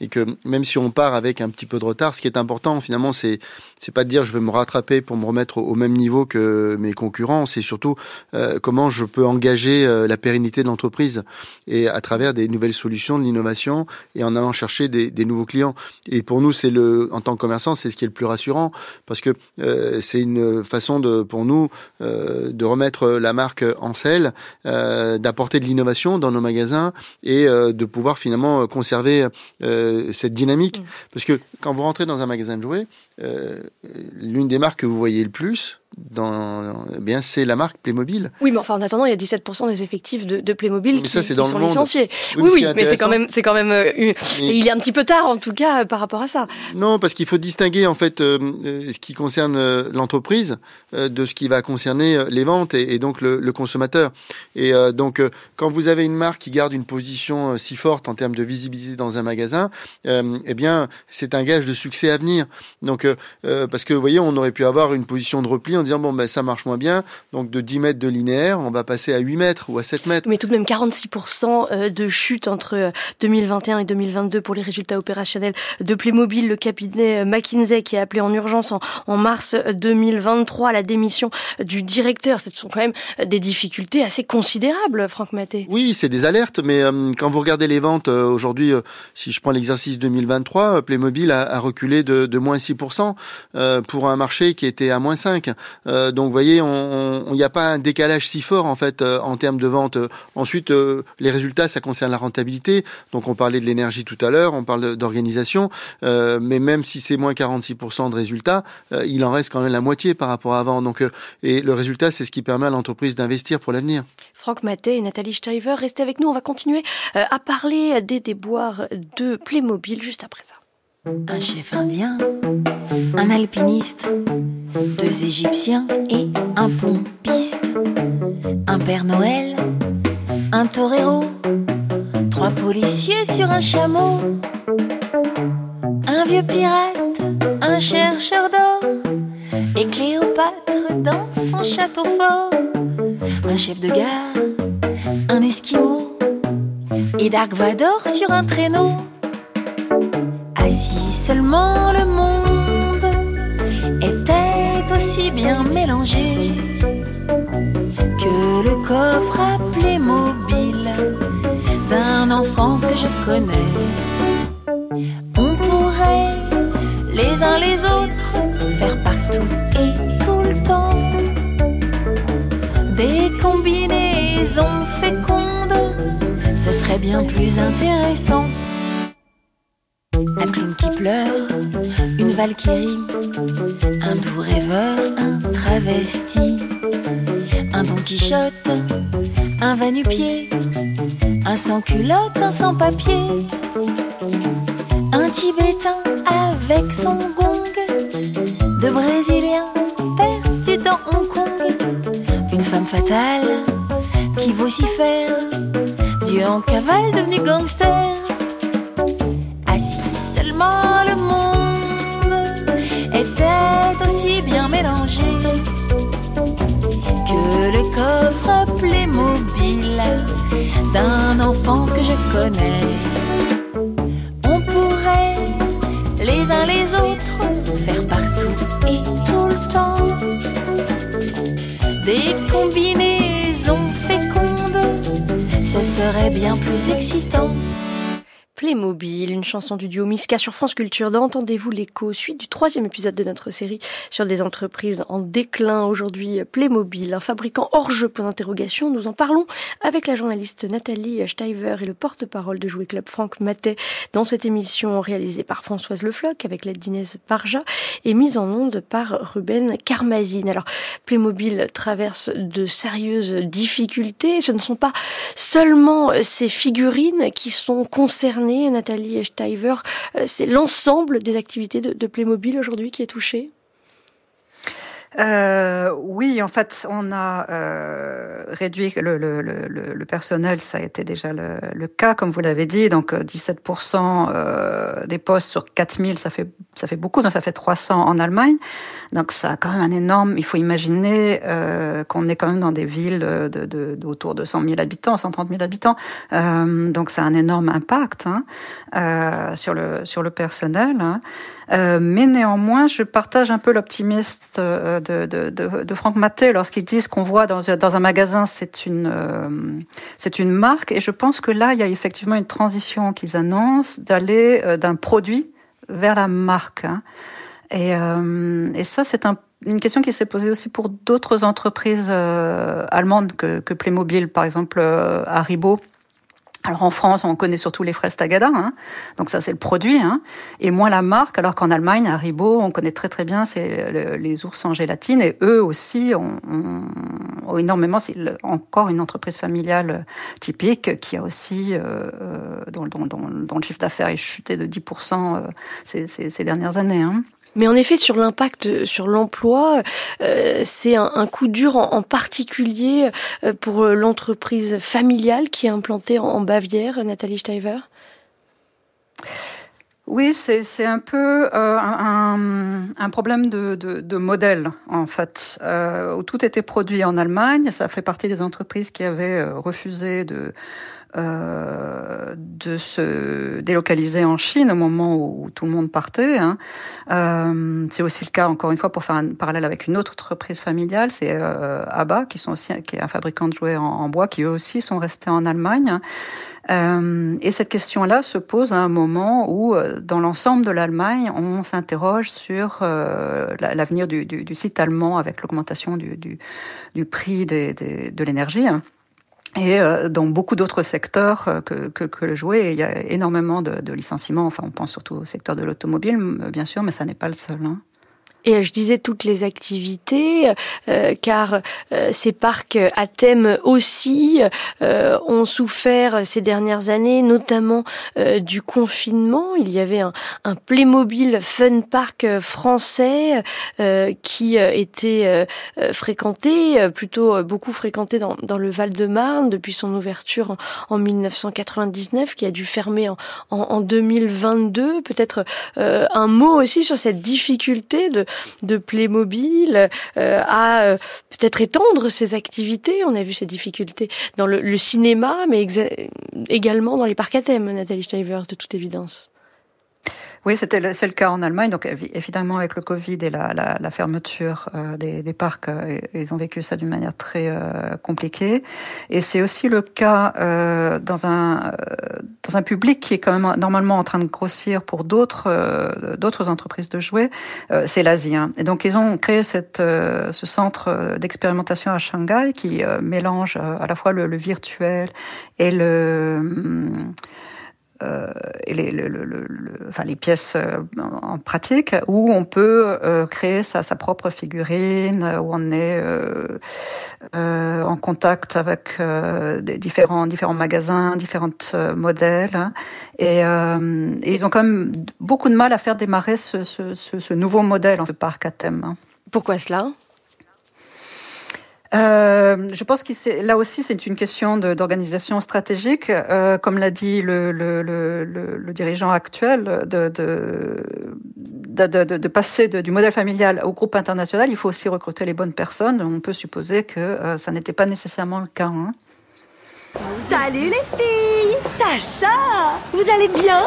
et que même si on part avec un petit peu de retard, ce qui est important finalement, c'est c'est pas de dire je vais me rattraper pour me remettre au, même niveau que mes concurrents, c'est surtout euh, comment je peux engager euh, la pérennité de l'entreprise et à travers des nouvelles solutions, de l'innovation et en allant chercher des, des, nouveaux clients. Et pour nous, c'est le en tant que commerçant, c'est ce qui est le plus rassurant parce que euh, c'est une façon de pour nous euh, de remettre la marque en selle, euh, d'apporter de l'innovation dans nos magasins et de pouvoir finalement conserver cette dynamique. Mmh. Parce que quand vous rentrez dans un magasin de jouets, euh, l'une des marques que vous voyez le plus, dans, eh bien, c'est la marque Playmobil. Oui, mais enfin, en attendant, il y a 17% des effectifs de, de Playmobil qui, ça, qui dans le sont monde. licenciés. Oui, Oui, mais oui, mais c'est quand même, c'est quand même, euh, Mais- il est un petit peu tard, en tout cas, euh, par rapport à ça. Non, parce qu'il faut distinguer en fait euh, ce qui concerne l'entreprise euh, de ce qui va concerner les ventes et, et donc le, le consommateur. Et donc, quand vous avez une marque qui garde une position si forte en termes de visibilité dans un magasin, eh bien, c'est un gage de succès à venir. Donc, euh, euh, parce que vous voyez, on aurait pu avoir une position de repli en disant bon, ben ça marche moins bien, donc de 10 mètres de linéaire, on va passer à 8 mètres ou à 7 mètres. Mais tout de même 46% euh, de chute entre euh, 2021 et 2022 pour les résultats opérationnels de Playmobil, le cabinet euh, McKinsey qui a appelé en urgence en, en mars 2023 à la démission du directeur. Ce sont quand même euh, des difficultés assez considérables, Franck Maté. Oui, c'est des alertes, mais euh, quand vous regardez les ventes euh, aujourd'hui, euh, si je prends l'exercice 2023, euh, Playmobil a, a reculé de, de moins 6% euh, pour un marché qui était à moins 5. Euh, donc, vous voyez, il n'y a pas un décalage si fort en fait euh, en termes de vente. Ensuite, les résultats, ça concerne la rentabilité. Donc, on parlait de l'énergie tout à l'heure, on parle d'organisation, mais même si c'est moins 46% de résultats, il en reste quand même la moitié par rapport à avant. Et le résultat, c'est ce qui permet à l'entreprise d'investir pour l'avenir. Franck Maté et Nathalie Steiver, restez avec nous. On va continuer à parler des déboires de Playmobil juste après ça. Un chef indien, un alpiniste, deux égyptiens et un pompiste, un père Noël, un torero, trois policiers sur un chameau, un vieux pirate, un chercheur d'or, et Cléopâtre dans son château fort, un chef de gare, un esquimau, et Dark Vador sur un traîneau. Assis seulement le monde était aussi bien mélangé que le coffre à Playmobil d'un enfant que je connais. On pourrait les uns les autres faire partout et tout le temps des combinaisons fécondes, ce serait bien plus intéressant. Un clown qui pleure, une valkyrie, un doux rêveur, un travesti, un Don Quichotte, un va-nu-pied, un sans-culotte, un sans-papier, un Tibétain avec son gong, deux Brésiliens perdus dans Hong Kong, une femme fatale qui vocifère, Dieu en cavale devenu gangster seulement le monde était aussi bien mélangé que le coffre Playmobil d'un enfant que je connais. On pourrait les uns les autres faire partout et tout le temps des combinaisons fécondes, ce serait bien plus excitant. Playmobil, une chanson du duo Miska sur France Culture. Dans Entendez-vous l'écho, suite du troisième épisode de notre série sur des entreprises en déclin. Aujourd'hui, Playmobil, un fabricant hors jeu pour d'interrogation. Nous en parlons avec la journaliste Nathalie Steiver et le porte-parole de Jouet Club Franck Matet dans cette émission réalisée par Françoise Lefloc avec l'aide d'Inès Barja et mise en onde par Ruben Carmazine. Alors, Playmobil traverse de sérieuses difficultés. Ce ne sont pas seulement ces figurines qui sont concernées Nathalie Steiver, euh, c'est l'ensemble des activités de, de Playmobil aujourd'hui qui est touché Euh, oui, en fait, on a euh, réduit le, le, le, le, personnel, ça a été déjà le, cas, comme vous l'avez dit. Donc, 17% euh, des postes sur 4000, ça fait, ça fait beaucoup, donc ça fait 300 en Allemagne. Donc, ça a quand même un énorme. Il faut imaginer euh, qu'on est quand même dans des villes de, de, de, autour de 100 000 habitants, 130 000 habitants. Euh, donc, ça a un énorme impact hein, euh, sur le sur le personnel. Hein. Euh, mais néanmoins, je partage un peu l'optimiste euh, de, de, de, de Franck Maté lorsqu'il dit ce qu'on voit dans, dans un magasin, c'est une, euh, c'est une marque. Et je pense que là, il y a effectivement une transition qu'ils annoncent d'aller euh, d'un produit vers la marque. Hein. Et, euh, et ça, c'est un, une question qui s'est posée aussi pour d'autres entreprises allemandes que, que Playmobil, par exemple Haribo Alors en France, on connaît surtout les fraises Tagada, hein. donc ça c'est le produit, hein. et moins la marque, alors qu'en Allemagne, Haribo, on connaît très très bien c'est les ours en gélatine, et eux aussi ont, ont, énormément, c'est encore une entreprise familiale typique qui a aussi, euh, dont, dont, dont, le chiffre d'affaires est chuté de 10% euh, ces, ces, ces, dernières années. Hein. Mais en effet, sur l'impact sur l'emploi, euh, c'est un, coup dur en, particulier euh, pour l'entreprise familiale qui est implantée en, Bavière, Nathalie Steiver? Oui, c'est un peu euh, un, problème de, modèle, en fait, euh, où tout était produit en Allemagne. Ça fait partie des entreprises qui avaient euh, refusé de, euh, de se délocaliser en Chine au moment où tout le monde partait. Hein. Euh, c'est aussi le cas, encore une fois, pour faire un parallèle avec une autre entreprise familiale, c'est euh, ABBA, qui, sont aussi, qui est un fabricant de jouets en, bois, qui eux aussi sont restés en Allemagne. Euh, et cette question-là se pose à un moment où, euh, dans l'ensemble de l'Allemagne, on s'interroge sur l'avenir du, site allemand avec l'augmentation du, prix de l'énergie. Et euh, dans beaucoup d'autres secteurs euh, que, que, que, le jouet, il y a énormément de, de, licenciements. Enfin, on pense surtout au secteur de l'automobile, bien sûr, mais ça n'est pas le seul. Hein. Et je disais toutes les activités, euh, car euh, ces parcs à thème aussi euh, ont souffert ces dernières années, notamment euh, du confinement. Il y avait un, un Playmobil Fun Park français euh, qui était fréquenté, plutôt beaucoup fréquenté dans, dans le Val-de-Marne depuis son ouverture en, en, 1999, qui a dû fermer en, en, en 2022. Peut-être un mot aussi sur cette difficulté de de Playmobil euh, à euh, peut-être étendre ses activités. On a vu ces difficultés dans le, le cinéma, mais également dans les parcs à thème, Nathalie Steiver, de toute évidence. Oui, c'était le, c'est le cas en Allemagne. Donc évidemment avec le Covid et la, la, fermeture euh, des, des, parcs, euh, ils ont vécu ça d'une manière très euh, compliquée. Et c'est aussi le cas dans un dans un public qui est quand même normalement en train de grossir pour d'autres d'autres entreprises de jouets. c'est l'Asie. Hein. Et donc ils ont créé cette ce centre d'expérimentation à Shanghai qui mélange à la fois le, le virtuel et le hum, euh, et les, le, le, le, enfin, les pièces euh, en pratique où on peut euh, créer sa, sa, propre figurine, où on est euh, euh en contact avec des différents, différents magasins, différents modèles. Et, et, ils ont quand même beaucoup de mal à faire démarrer ce, ce, ce, ce nouveau modèle fait, parc à thème. Pourquoi cela? Euh, je pense que là aussi c'est une question d'organisation stratégique, euh, comme l'a dit le, le, le, le, dirigeant actuel, de, de, de, de passer du modèle familial au groupe international. Il faut aussi recruter les bonnes personnes. On peut supposer que euh, ça n'était pas nécessairement le cas. Hein. Salut les filles, Sacha, vous allez bien?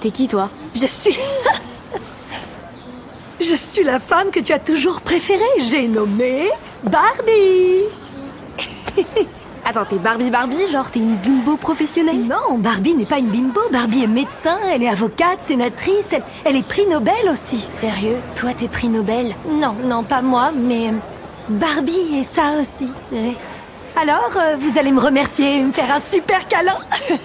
T'es qui toi? Je suis Je suis la femme que tu as toujours préférée. J'ai nommé Barbie. Attends, t'es Barbie Barbie Genre t'es une bimbo professionnelle? Non, Barbie n'est pas une bimbo. Barbie est médecin, elle est avocate, sénatrice, elle, elle est prix Nobel aussi. Sérieux? Toi t'es prix Nobel? Non, non, pas moi, mais Barbie est ça aussi. Alors, euh, vous allez me remercier et me faire un super câlin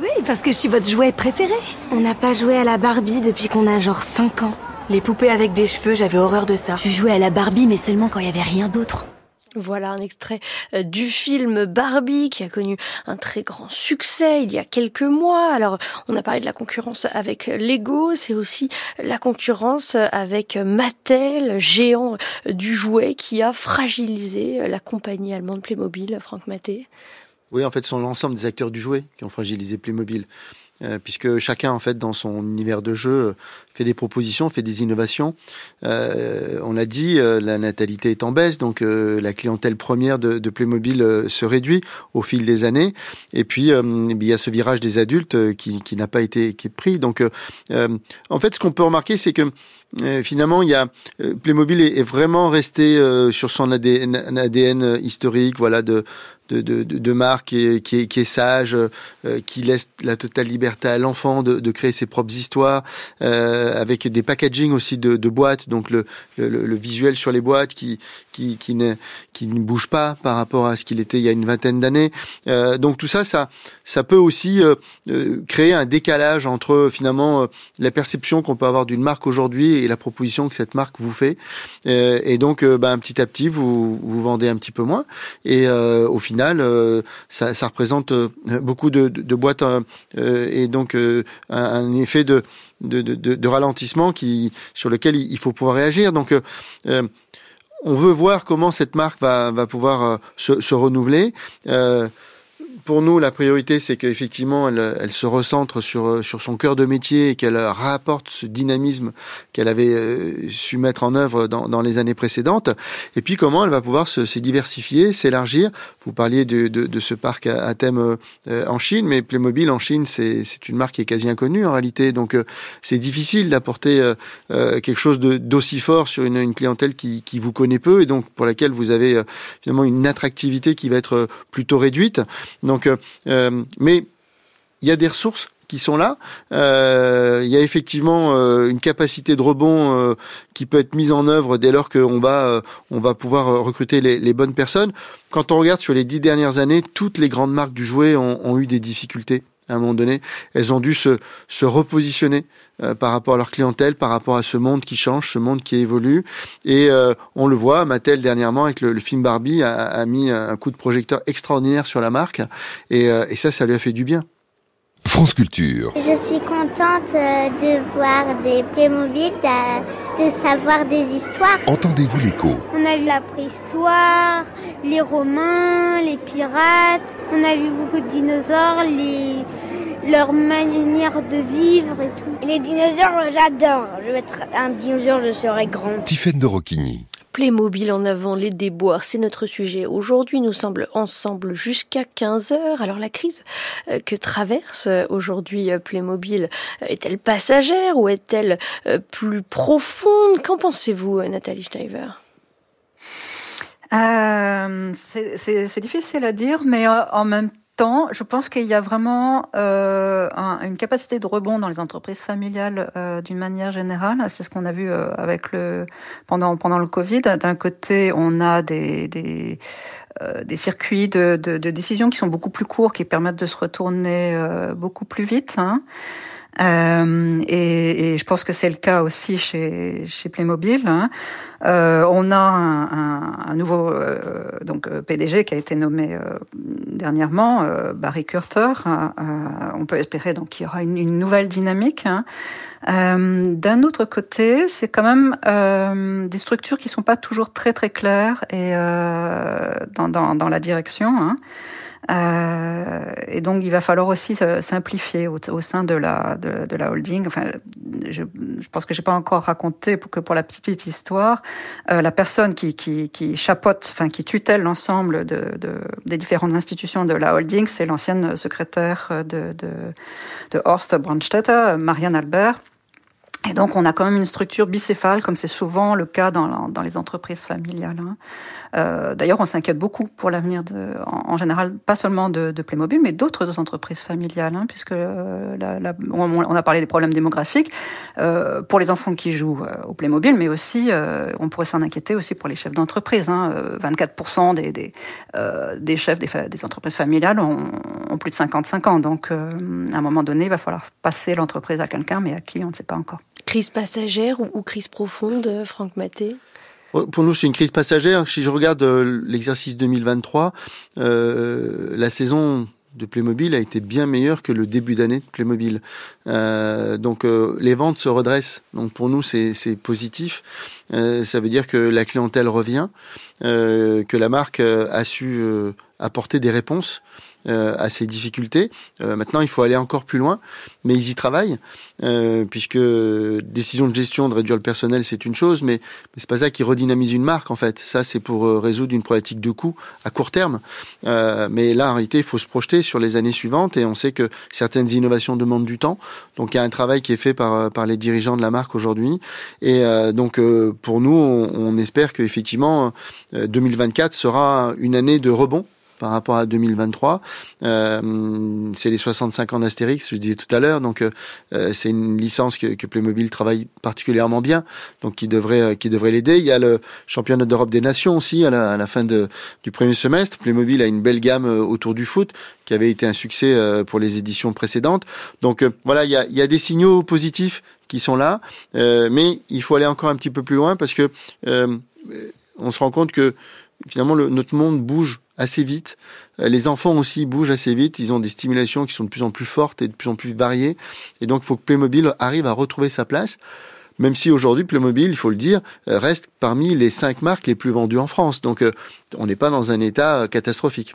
Oui, parce que je suis votre jouet préféré. On n'a pas joué à la Barbie depuis qu'on a genre 5 ans. Les poupées avec des cheveux, j'avais horreur de ça. Je jouais à la Barbie, mais seulement quand il y avait rien d'autre. Voilà un extrait euh, du film Barbie qui a connu un très grand succès il y a quelques mois. Alors, on a parlé de la concurrence avec Lego, c'est aussi la concurrence avec Mattel, géant du jouet qui a fragilisé la compagnie allemande Playmobil, Franck Maté. Oui, en fait, ce sont l'ensemble des acteurs du jouet qui ont fragilisé Playmobil. Euh, puisque chacun en fait dans son univers de jeu fait des propositions, fait des innovations. Euh, on l'a dit, euh, la natalité est en baisse, donc euh, la clientèle première de, de Playmobil euh, se réduit au fil des années. Et puis il y a ce virage des adultes qui, qui n'a pas été qui est pris. Donc en fait, ce qu'on peut remarquer, c'est que finalement, il y a Playmobil est, est vraiment resté sur son ADN, ADN historique, voilà, de de, de, de marque qui est, qui est, qui est sage, qui laisse la totale liberté à l'enfant de, de, créer ses propres histoires, avec des packaging aussi de, de boîtes, donc le, le, le, visuel sur les boîtes qui, qui, ne, qui ne bouge pas par rapport à ce qu'il était il y a une vingtaine d'années. donc tout ça, ça, ça peut aussi créer un décalage entre finalement la perception qu'on peut avoir d'une marque aujourd'hui et la proposition que cette marque vous fait. et donc, ben, petit à petit, vous, vous vendez un petit peu moins. Et euh, au final, euh, ça, représente euh, beaucoup de, boîtes et donc un, un, effet de, de, de, ralentissement qui, sur lequel il faut pouvoir réagir. Donc, on veut voir comment cette marque va, va pouvoir se, se renouveler pour nous, la priorité, c'est qu'effectivement, elle, elle, se recentre sur, euh, sur son cœur de métier et qu'elle rapporte ce dynamisme qu'elle avait euh, su mettre en œuvre dans, dans, les années précédentes. Et puis, comment elle va pouvoir se, diversifier, s'élargir? Vous parliez de, de, ce parc à, thème euh, en Chine, mais Playmobil en Chine, c'est une marque qui est quasi inconnue en réalité. Donc, c'est difficile d'apporter quelque chose d'aussi fort sur une, une clientèle qui, qui, vous connaît peu et donc pour laquelle vous avez finalement une attractivité qui va être plutôt réduite. Donc, euh, euh, mais il y a des ressources qui sont là. Euh, il y a effectivement une capacité de rebond qui peut être mise en œuvre dès lors qu'on va, on va pouvoir recruter les, bonnes personnes. Quand on regarde sur les dix dernières années, toutes les grandes marques du jouet ont eu des difficultés à un moment donné, elles ont dû se, se repositionner euh, par rapport à leur clientèle, par rapport à ce monde qui change, ce monde qui évolue. Et euh, on le voit, Mattel dernièrement avec le, film Barbie a, a, mis un coup de projecteur extraordinaire sur la marque, et, euh, et ça, ça lui a fait du bien. France Culture. Je suis contente de voir des Playmobil, de savoir des histoires. Entendez-vous l'écho? On a vu la préhistoire, les Romains, les pirates, on a vu beaucoup de dinosaures, les leur manière de vivre et tout. Les dinosaures, j'adore. Je vais être un dinosaure, je serai grand. Tiffaine de Rocchigny. Playmobil en avant, les déboires, c'est notre sujet. Aujourd'hui, nous semble ensemble jusqu'à 15 heures. Alors la crise euh, que traverse euh, aujourd'hui euh, Playmobil? Est-elle passagère ou est-elle plus profonde? Qu'en pensez-vous, Nathalie Schneiver euh, c'est difficile à dire, mais en même je pense qu'il y a vraiment euh, un, une capacité de rebond dans les entreprises familiales euh, d'une manière générale. C'est ce qu'on a vu euh, avec le pendant pendant le Covid. D'un côté, on a des, des euh, des circuits de, de, de, décision qui sont beaucoup plus courts, qui permettent de se retourner euh, beaucoup plus vite. Hein. Euh, et, et, je pense que c'est le cas aussi chez, chez Playmobil. Hein. Euh, on a un, un, un nouveau euh, donc euh, PDG qui a été nommé euh, dernièrement, Barry Kurter. on peut espérer donc qu'il y aura une, une nouvelle dynamique. Hein. D'un autre côté, c'est quand même des structures qui sont pas toujours très très claires et dans, dans, dans, la direction. Hein. Euh, et donc, il va falloir aussi simplifier au, sein de la, de, la holding. Enfin, je, je pense que j'ai pas encore raconté pour que pour la petite histoire, euh, la personne qui, qui, qui chapeaute, enfin qui tutelle l'ensemble de, de, des différentes institutions de la holding, c'est l'ancienne secrétaire de, de, de Horst Brandstätter, Marianne Albert. Et donc, on a quand même une structure bicéphale, comme c'est souvent le cas dans, les entreprises familiales. Hein. Euh, D'ailleurs, on s'inquiète beaucoup pour l'avenir, en, en, général, pas seulement de, de Playmobil, mais d'autres entreprises familiales, hein, puisque euh, la, la, on, a parlé des problèmes démographiques euh, pour les enfants qui jouent euh, au Playmobil, mais aussi, euh, on pourrait s'en inquiéter aussi pour les chefs d'entreprise. Hein, 24% des, des, des chefs des, des, entreprises familiales ont, ont, plus de 55 ans. Donc, à un moment donné, il va falloir passer l'entreprise à quelqu'un, mais à qui, on ne sait pas encore. Crise passagère ou, crise profonde, Franck Maté? Pour nous, c'est une crise passagère. Si je regarde euh, l'exercice 2023, euh, la saison de Playmobil a été bien meilleure que le début d'année de Playmobil. Euh, donc euh, les ventes se redressent. Donc pour nous, c'est positif. Euh, ça veut dire que la clientèle revient, euh, que la marque a su apporter des réponses euh, à ces difficultés. Euh, maintenant, il faut aller encore plus loin, mais ils y travaillent, euh, puisque décision de gestion de réduire le personnel, c'est une chose, mais, mais c'est pas ça qui redynamise une marque en fait. Ça, c'est pour résoudre une problématique de coût à court terme. mais là, en réalité, il faut se projeter sur les années suivantes, et on sait que certaines innovations demandent du temps. Donc, il y a un travail qui est fait par par les dirigeants de la marque aujourd'hui, et donc pour nous, on, on espère qu'effectivement 2024 sera une année de rebond par rapport à 2023. Euh, c'est les 65 ans d'Astérix, je disais tout à l'heure. Donc, euh, c'est une licence que, que, Playmobil travaille particulièrement bien, donc qui devrait, qui devrait l'aider. Il y a le championnat d'Europe des nations aussi à la, à la fin de, du premier semestre. Playmobil a une belle gamme autour du foot qui avait été un succès pour les éditions précédentes. Donc voilà, il y a, y a des signaux positifs qui sont là, euh, mais il faut aller encore un petit peu plus loin parce que euh, on se rend compte que finalement le, notre monde bouge assez vite. Euh, les enfants aussi bougent assez vite. Ils ont des stimulations qui sont de plus en plus fortes et de plus en plus variées. Et donc, il faut que Playmobil arrive à retrouver sa place. Même si aujourd'hui, Playmobil, il faut le dire, reste parmi les cinq marques les plus vendues en France. Donc, on n'est pas dans un état catastrophique.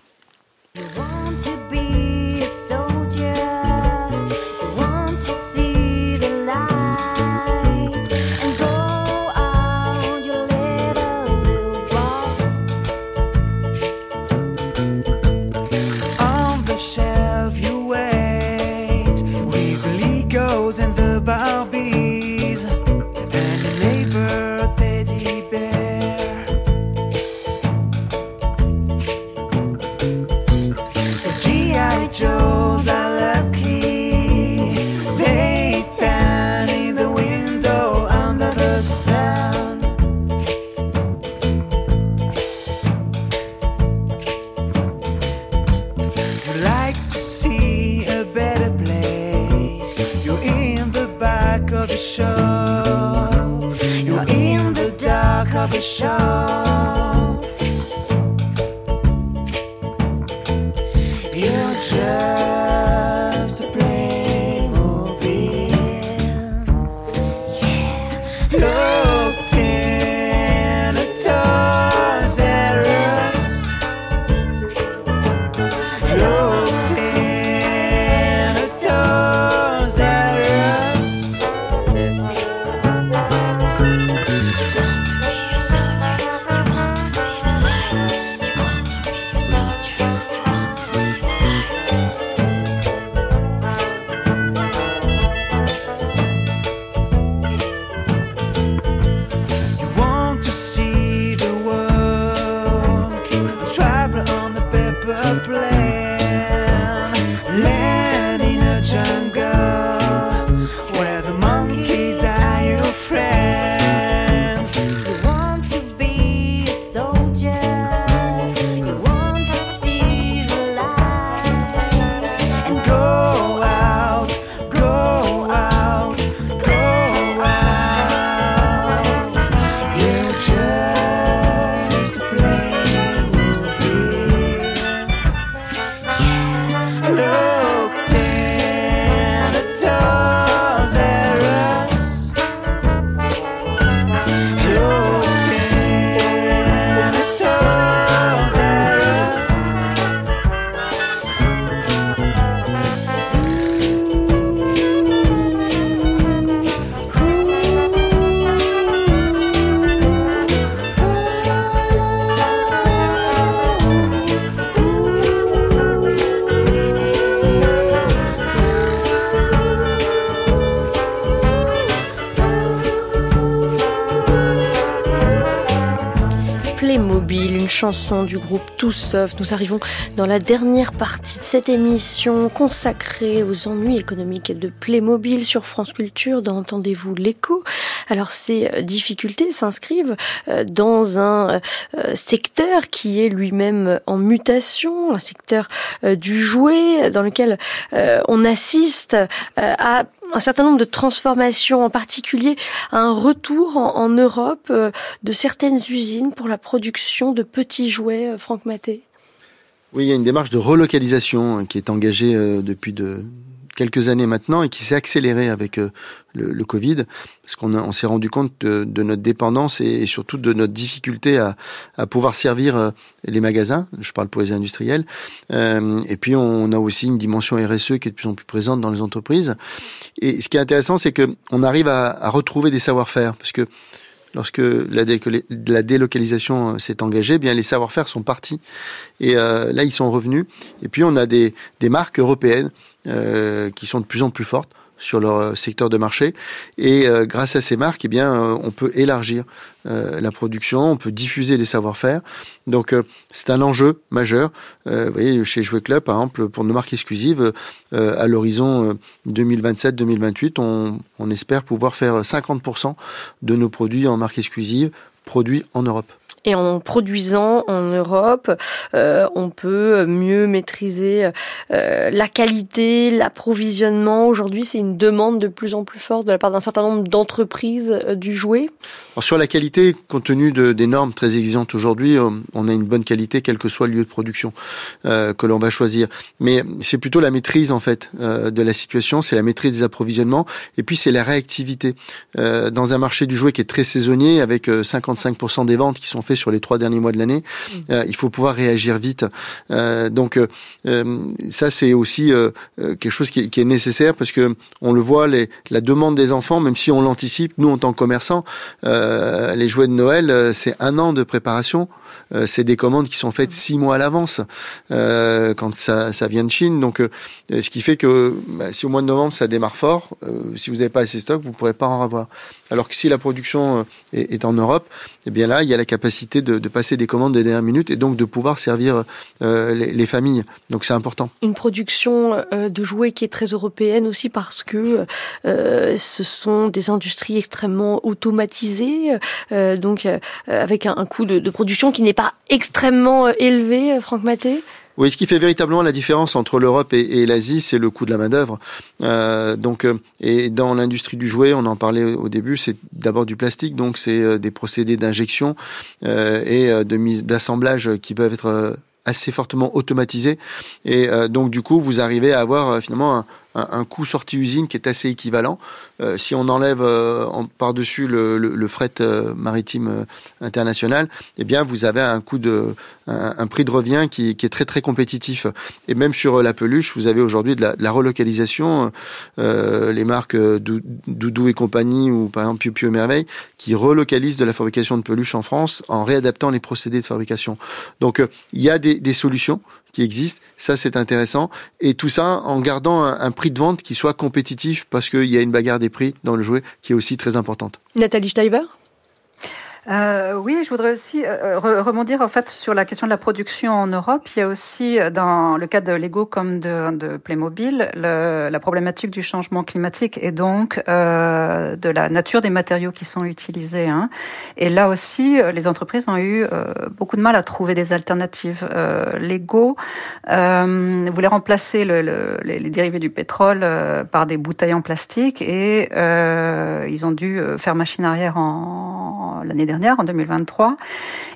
Chanson du groupe Tout Sauf. Nous arrivons dans la dernière partie de cette émission consacrée aux ennuis économiques de Playmobil sur France Culture dans Entendez-vous l'écho. Alors ces euh, difficultés s'inscrivent euh, dans un euh, secteur qui est lui-même en mutation, un secteur du jouet dans lequel on assiste à un certain nombre de transformations, en particulier un retour en, Europe euh, de certaines usines pour la production de petits jouets, euh, Franck Maté. Oui, il y a une démarche de relocalisation qui est engagée euh, depuis de, quelques années maintenant et qui s'est accéléré avec euh, le, Covid, parce qu'on on s'est rendu compte de, notre dépendance et, surtout de notre difficulté à, à, pouvoir servir euh, les magasins. Je parle pour les industriels. Euh, et puis on a aussi une dimension RSE qui est de plus en plus présente dans les entreprises. Et ce qui est intéressant, c'est que on arrive à, à retrouver des savoir-faire, parce que lorsque la, délocalisation s'est engagée, eh bien les savoir-faire sont partis et euh, là ils sont revenus. Et puis on a des, des marques européennes euh, qui sont de plus en plus fortes sur leur secteur de marché. Et grâce à ces marques, eh bien, on peut élargir la production, on peut diffuser les savoir-faire. Donc c'est un enjeu majeur. vous voyez, chez Jouet Club, par exemple, pour nos marques exclusives, à l'horizon 2027-2028, on, on espère pouvoir faire 50% de nos produits en marque exclusive produits en Europe. Et en produisant en Europe, euh, on peut mieux maîtriser euh, la qualité, l'approvisionnement. Aujourd'hui, c'est une demande de plus en plus forte de la part d'un certain nombre d'entreprises euh, du jouet. Sur la qualité, compte tenu de, des normes très exigeantes aujourd'hui, on a une bonne qualité quel que soit le lieu de production que l'on va choisir. Mais c'est plutôt la maîtrise en fait de la situation, c'est la maîtrise des approvisionnements et puis c'est la réactivité. dans un marché du jouet qui est très saisonnier, avec 55% des ventes qui sont faites sur les trois derniers mois de l'année. Mmh. Euh, il faut pouvoir réagir vite. Euh, donc euh, ça, c'est aussi quelque chose qui est, nécessaire parce que on le voit, les, la demande des enfants, même si on l'anticipe, nous en tant que commerçants, les jouets de Noël, c'est un an de préparation. C'est des commandes qui sont faites six mois à l'avance quand ça, ça, vient de Chine. Donc, ce qui fait que bah, si au mois de novembre ça démarre fort, si vous n'avez pas assez de stock, vous ne pourrez pas en avoir. Alors que si la production est, est en Europe, eh bien là, il y a la capacité de, passer des commandes de dernière minute et donc de pouvoir servir euh, les, familles. Donc c'est important. Une production euh, de jouets qui est très européenne aussi parce que euh, ce sont des industries extrêmement automatisées, donc avec un, coût de, production qui n'est pas extrêmement élevé, Franck Maté? Oui, ce qui fait véritablement la différence entre l'Europe et, l'Asie, c'est le coût de la main d'œuvre. Euh, donc, euh, et dans l'industrie du jouet, on en parlait au début, c'est d'abord du plastique, donc c'est euh, des procédés d'injection euh, et de mise d'assemblage qui peuvent être assez fortement automatisés. Et donc, du coup, vous arrivez à avoir finalement un, un, coût sortie usine qui est assez équivalent. Euh, si on enlève euh, par-dessus le, le, fret euh, maritime international, eh bien vous avez un coût de un, prix de revient qui, qui, est très très compétitif. Et même sur la peluche, vous avez aujourd'hui de, de la relocalisation. les marques Doudou et compagnie ou par exemple Piu Piu Merveille qui relocalisent de la fabrication de peluches en France en réadaptant les procédés de fabrication. Donc il y a des, des solutions qui existent. Ça, c'est intéressant. Et tout ça en gardant un, prix de vente qui soit compétitif parce qu'il y a une bagarre des prix dans le jouet qui est aussi très importante. Nathalie Steiber? Euh, oui, je voudrais aussi euh, rebondir en fait sur la question de la production en Europe. Il y a aussi euh, dans le cas de Lego comme de, de Playmobil le, la problématique du changement climatique et donc euh, de la nature des matériaux qui sont utilisés. Hein. Et là aussi, euh, les entreprises ont eu beaucoup de mal à trouver des alternatives. Lego voulait remplacer le, le, les, dérivés du pétrole par des bouteilles en plastique et ils ont dû faire machine arrière en l'année dernière en 2023.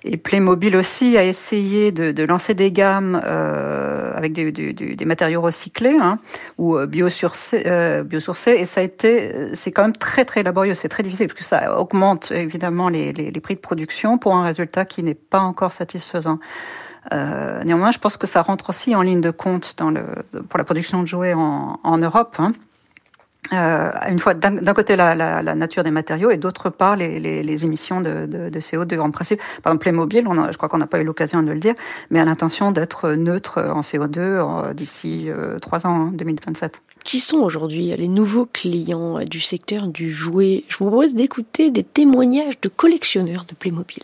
Et Playmobil aussi a essayé de, lancer des gammes euh, avec des, matériaux recyclés hein, ou euh, biosourcés, euh, biosourcés. Et ça a été, c'est quand même très très laborieux, c'est très difficile parce que ça augmente évidemment les, prix de production pour un résultat qui n'est pas encore satisfaisant. Néanmoins, je pense que ça rentre aussi en ligne de compte pour la production de jouets en, en Europe. Hein. Euh, une fois d'un côté la, la, la, nature des matériaux et d'autre part les, les, les émissions de, de, de, CO2 en principe. Par exemple, Playmobil, on a, je crois qu'on n'a pas eu l'occasion de le dire, mais a l'intention d'être neutre en CO2 d'ici euh, trois ans, 2027. Qui sont aujourd'hui les nouveaux clients du secteur du jouet? Je vous propose d'écouter des témoignages de collectionneurs de Playmobil.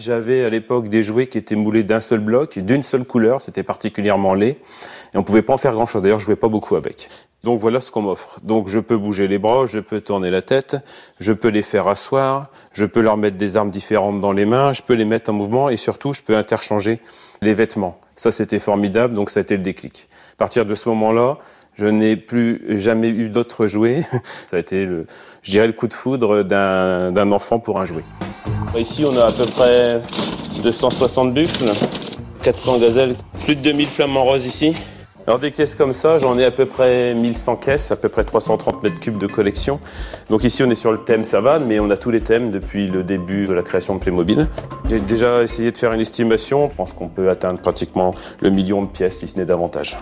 J'avais à l'époque des jouets qui étaient moulés d'un seul bloc, d'une seule couleur, c'était particulièrement laid, et on pouvait pas en faire grand chose. D'ailleurs, je jouais pas beaucoup avec. Donc voilà ce qu'on m'offre. Donc je peux bouger les bras, je peux tourner la tête, je peux les faire asseoir, je peux leur mettre des armes différentes dans les mains, je peux les mettre en mouvement et surtout je peux interchanger les vêtements. Ça c'était formidable, donc ça a été le déclic. À partir de ce moment-là, je n'ai plus jamais eu d'autres jouets. ça a été, le, je dirais, le coup de foudre d'un enfant pour un jouet. Ici on a à peu près 260 buffles, 400 gazelles, plus de 2000 flamants roses ici. Alors des caisses comme ça, j'en ai à peu près 1100 caisses, à peu près 330 mètres cubes de collection. Donc ici on est sur le thème savane, mais on a tous les thèmes depuis le début de la création de Playmobil. J'ai déjà essayé de faire une estimation, je pense qu'on peut atteindre pratiquement le million de pièces, si ce n'est davantage.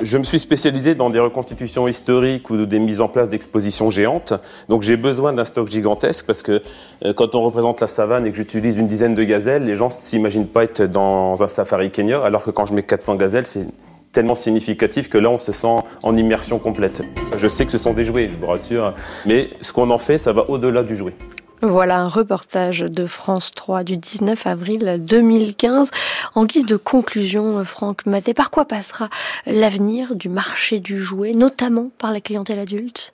Je me suis spécialisé dans des reconstitutions historiques ou des mises en place d'expositions géantes. Donc j'ai besoin d'un stock gigantesque parce que euh, quand on représente la savane et que j'utilise une dizaine de gazelles, les gens s'imaginent pas être dans un safari Kenya, alors que quand je mets 400 gazelles, c'est tellement significatif que là, on se sent en immersion complète. Je sais que ce sont des jouets, je vous rassure, mais ce qu'on en fait, ça va au-delà du jouet. Voilà un reportage de France 3 du 19 avril 2015. En guise de conclusion, Franck Maté, par quoi passera l'avenir du marché du jouet, notamment par la clientèle adulte?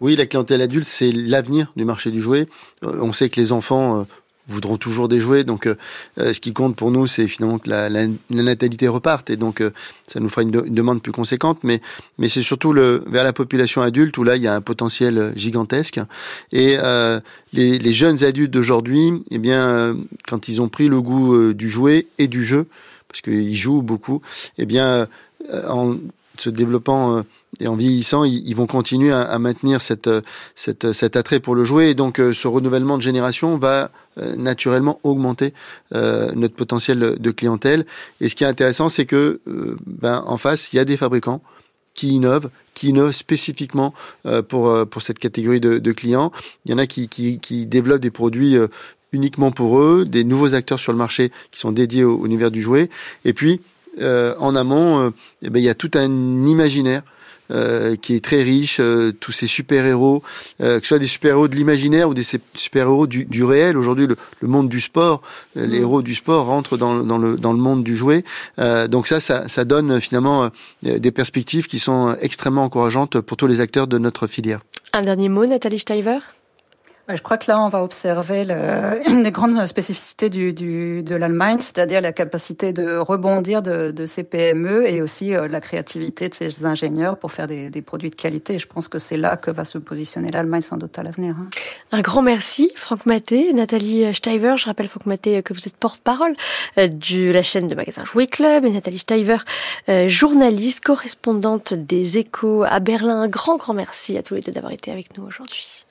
Oui, la clientèle adulte, c'est l'avenir du marché du jouet. Euh, on sait que les enfants euh, voudront toujours des jouets. Donc, euh, euh, ce qui compte pour nous, c'est finalement que la, la, la, natalité reparte. Et donc, euh, ça nous fera une, demande plus conséquente. Mais, mais c'est surtout le, vers la population adulte où là, il y a un potentiel gigantesque. Et les, les, jeunes adultes d'aujourd'hui, eh bien, quand ils ont pris le goût du jouet et du jeu, parce qu'ils jouent beaucoup, eh bien, en se développant et en vieillissant, ils, vont continuer à, à maintenir cette, cette, cet attrait pour le jouet. Et donc, ce renouvellement de génération va euh, naturellement augmenter euh, notre potentiel de clientèle. Et ce qui est intéressant, c'est que euh, ben, en face, il y a des fabricants qui innovent, qui innovent spécifiquement euh, pour euh, pour cette catégorie de, de, clients. Il y en a qui qui, qui développent des produits euh, uniquement pour eux, des nouveaux acteurs sur le marché qui sont dédiés au, au univers du jouet. Et puis en amont, eh ben, il y a tout un imaginaire euh, qui est très riche, euh, tous ces super-héros, euh, que ce soit des super-héros de l'imaginaire ou des super-héros du, du, réel. Aujourd'hui, le, le, monde du sport, euh, les mmh. héros du sport rentrent dans, dans, le, dans le monde du jouet. Euh, donc ça, ça, ça, donne finalement des perspectives qui sont extrêmement encourageantes pour tous les acteurs de notre filière. Un dernier mot, Nathalie Steiver? Je crois que là, on va observer le, une des grandes spécificités du, du, de l'Allemagne, c'est-à-dire la capacité de rebondir de, ces PME et aussi euh, la créativité de ces ingénieurs pour faire des, des produits de qualité. Je pense que c'est là que va se positionner l'Allemagne sans doute à l'avenir. Hein. Un grand merci, Franck Maté, Nathalie Steiver. Je rappelle, Franck Maté, que vous êtes porte-parole euh, de la chaîne de magasins Jouet Club et Nathalie Steiver, euh, journaliste, correspondante des Échos à Berlin. Un grand, grand merci à tous les deux d'avoir été avec nous aujourd'hui.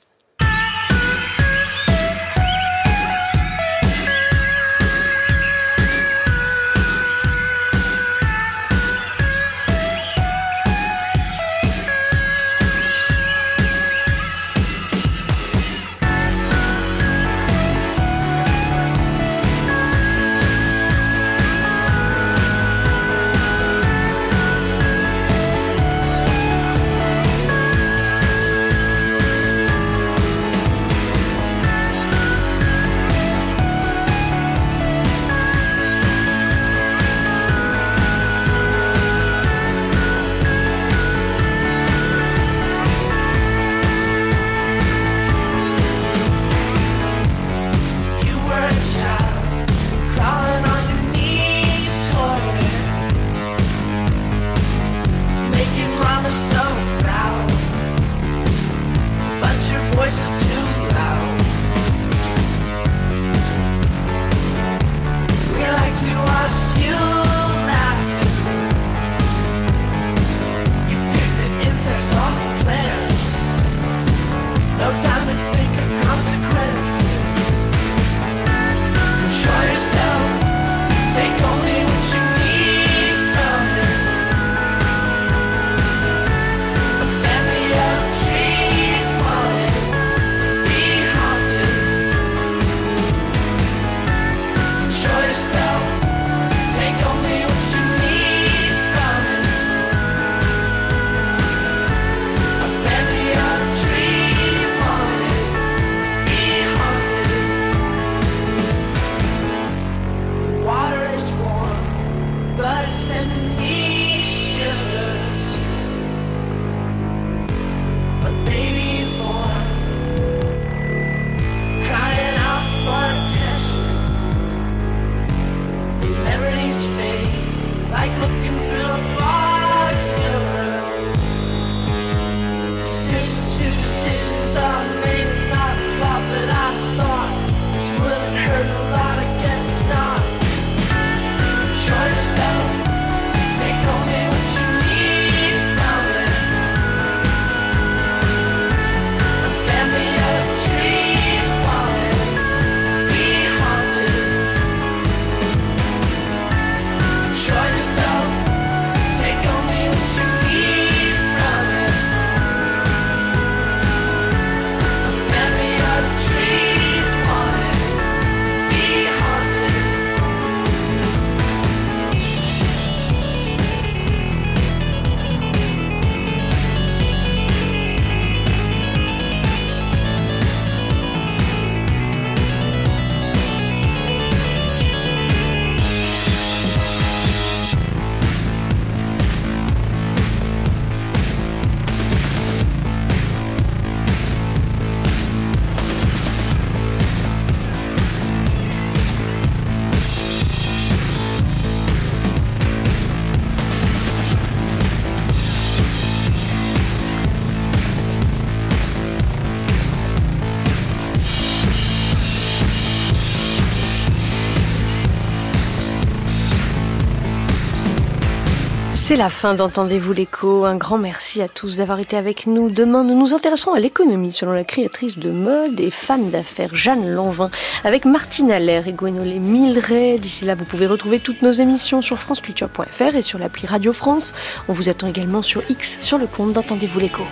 C'est la fin d'Entendez-vous l'écho. Un grand merci à tous d'avoir été avec nous. Demain, nous nous intéresserons à l'économie selon la créatrice de mode et femme d'affaires Jeanne Lanvin avec Martine Allaire et Gwenolé Milleray. D'ici là, vous pouvez retrouver toutes nos émissions sur franceculture.fr et sur l'appli Radio France. On vous attend également sur X sur le compte d'Entendez-vous l'écho.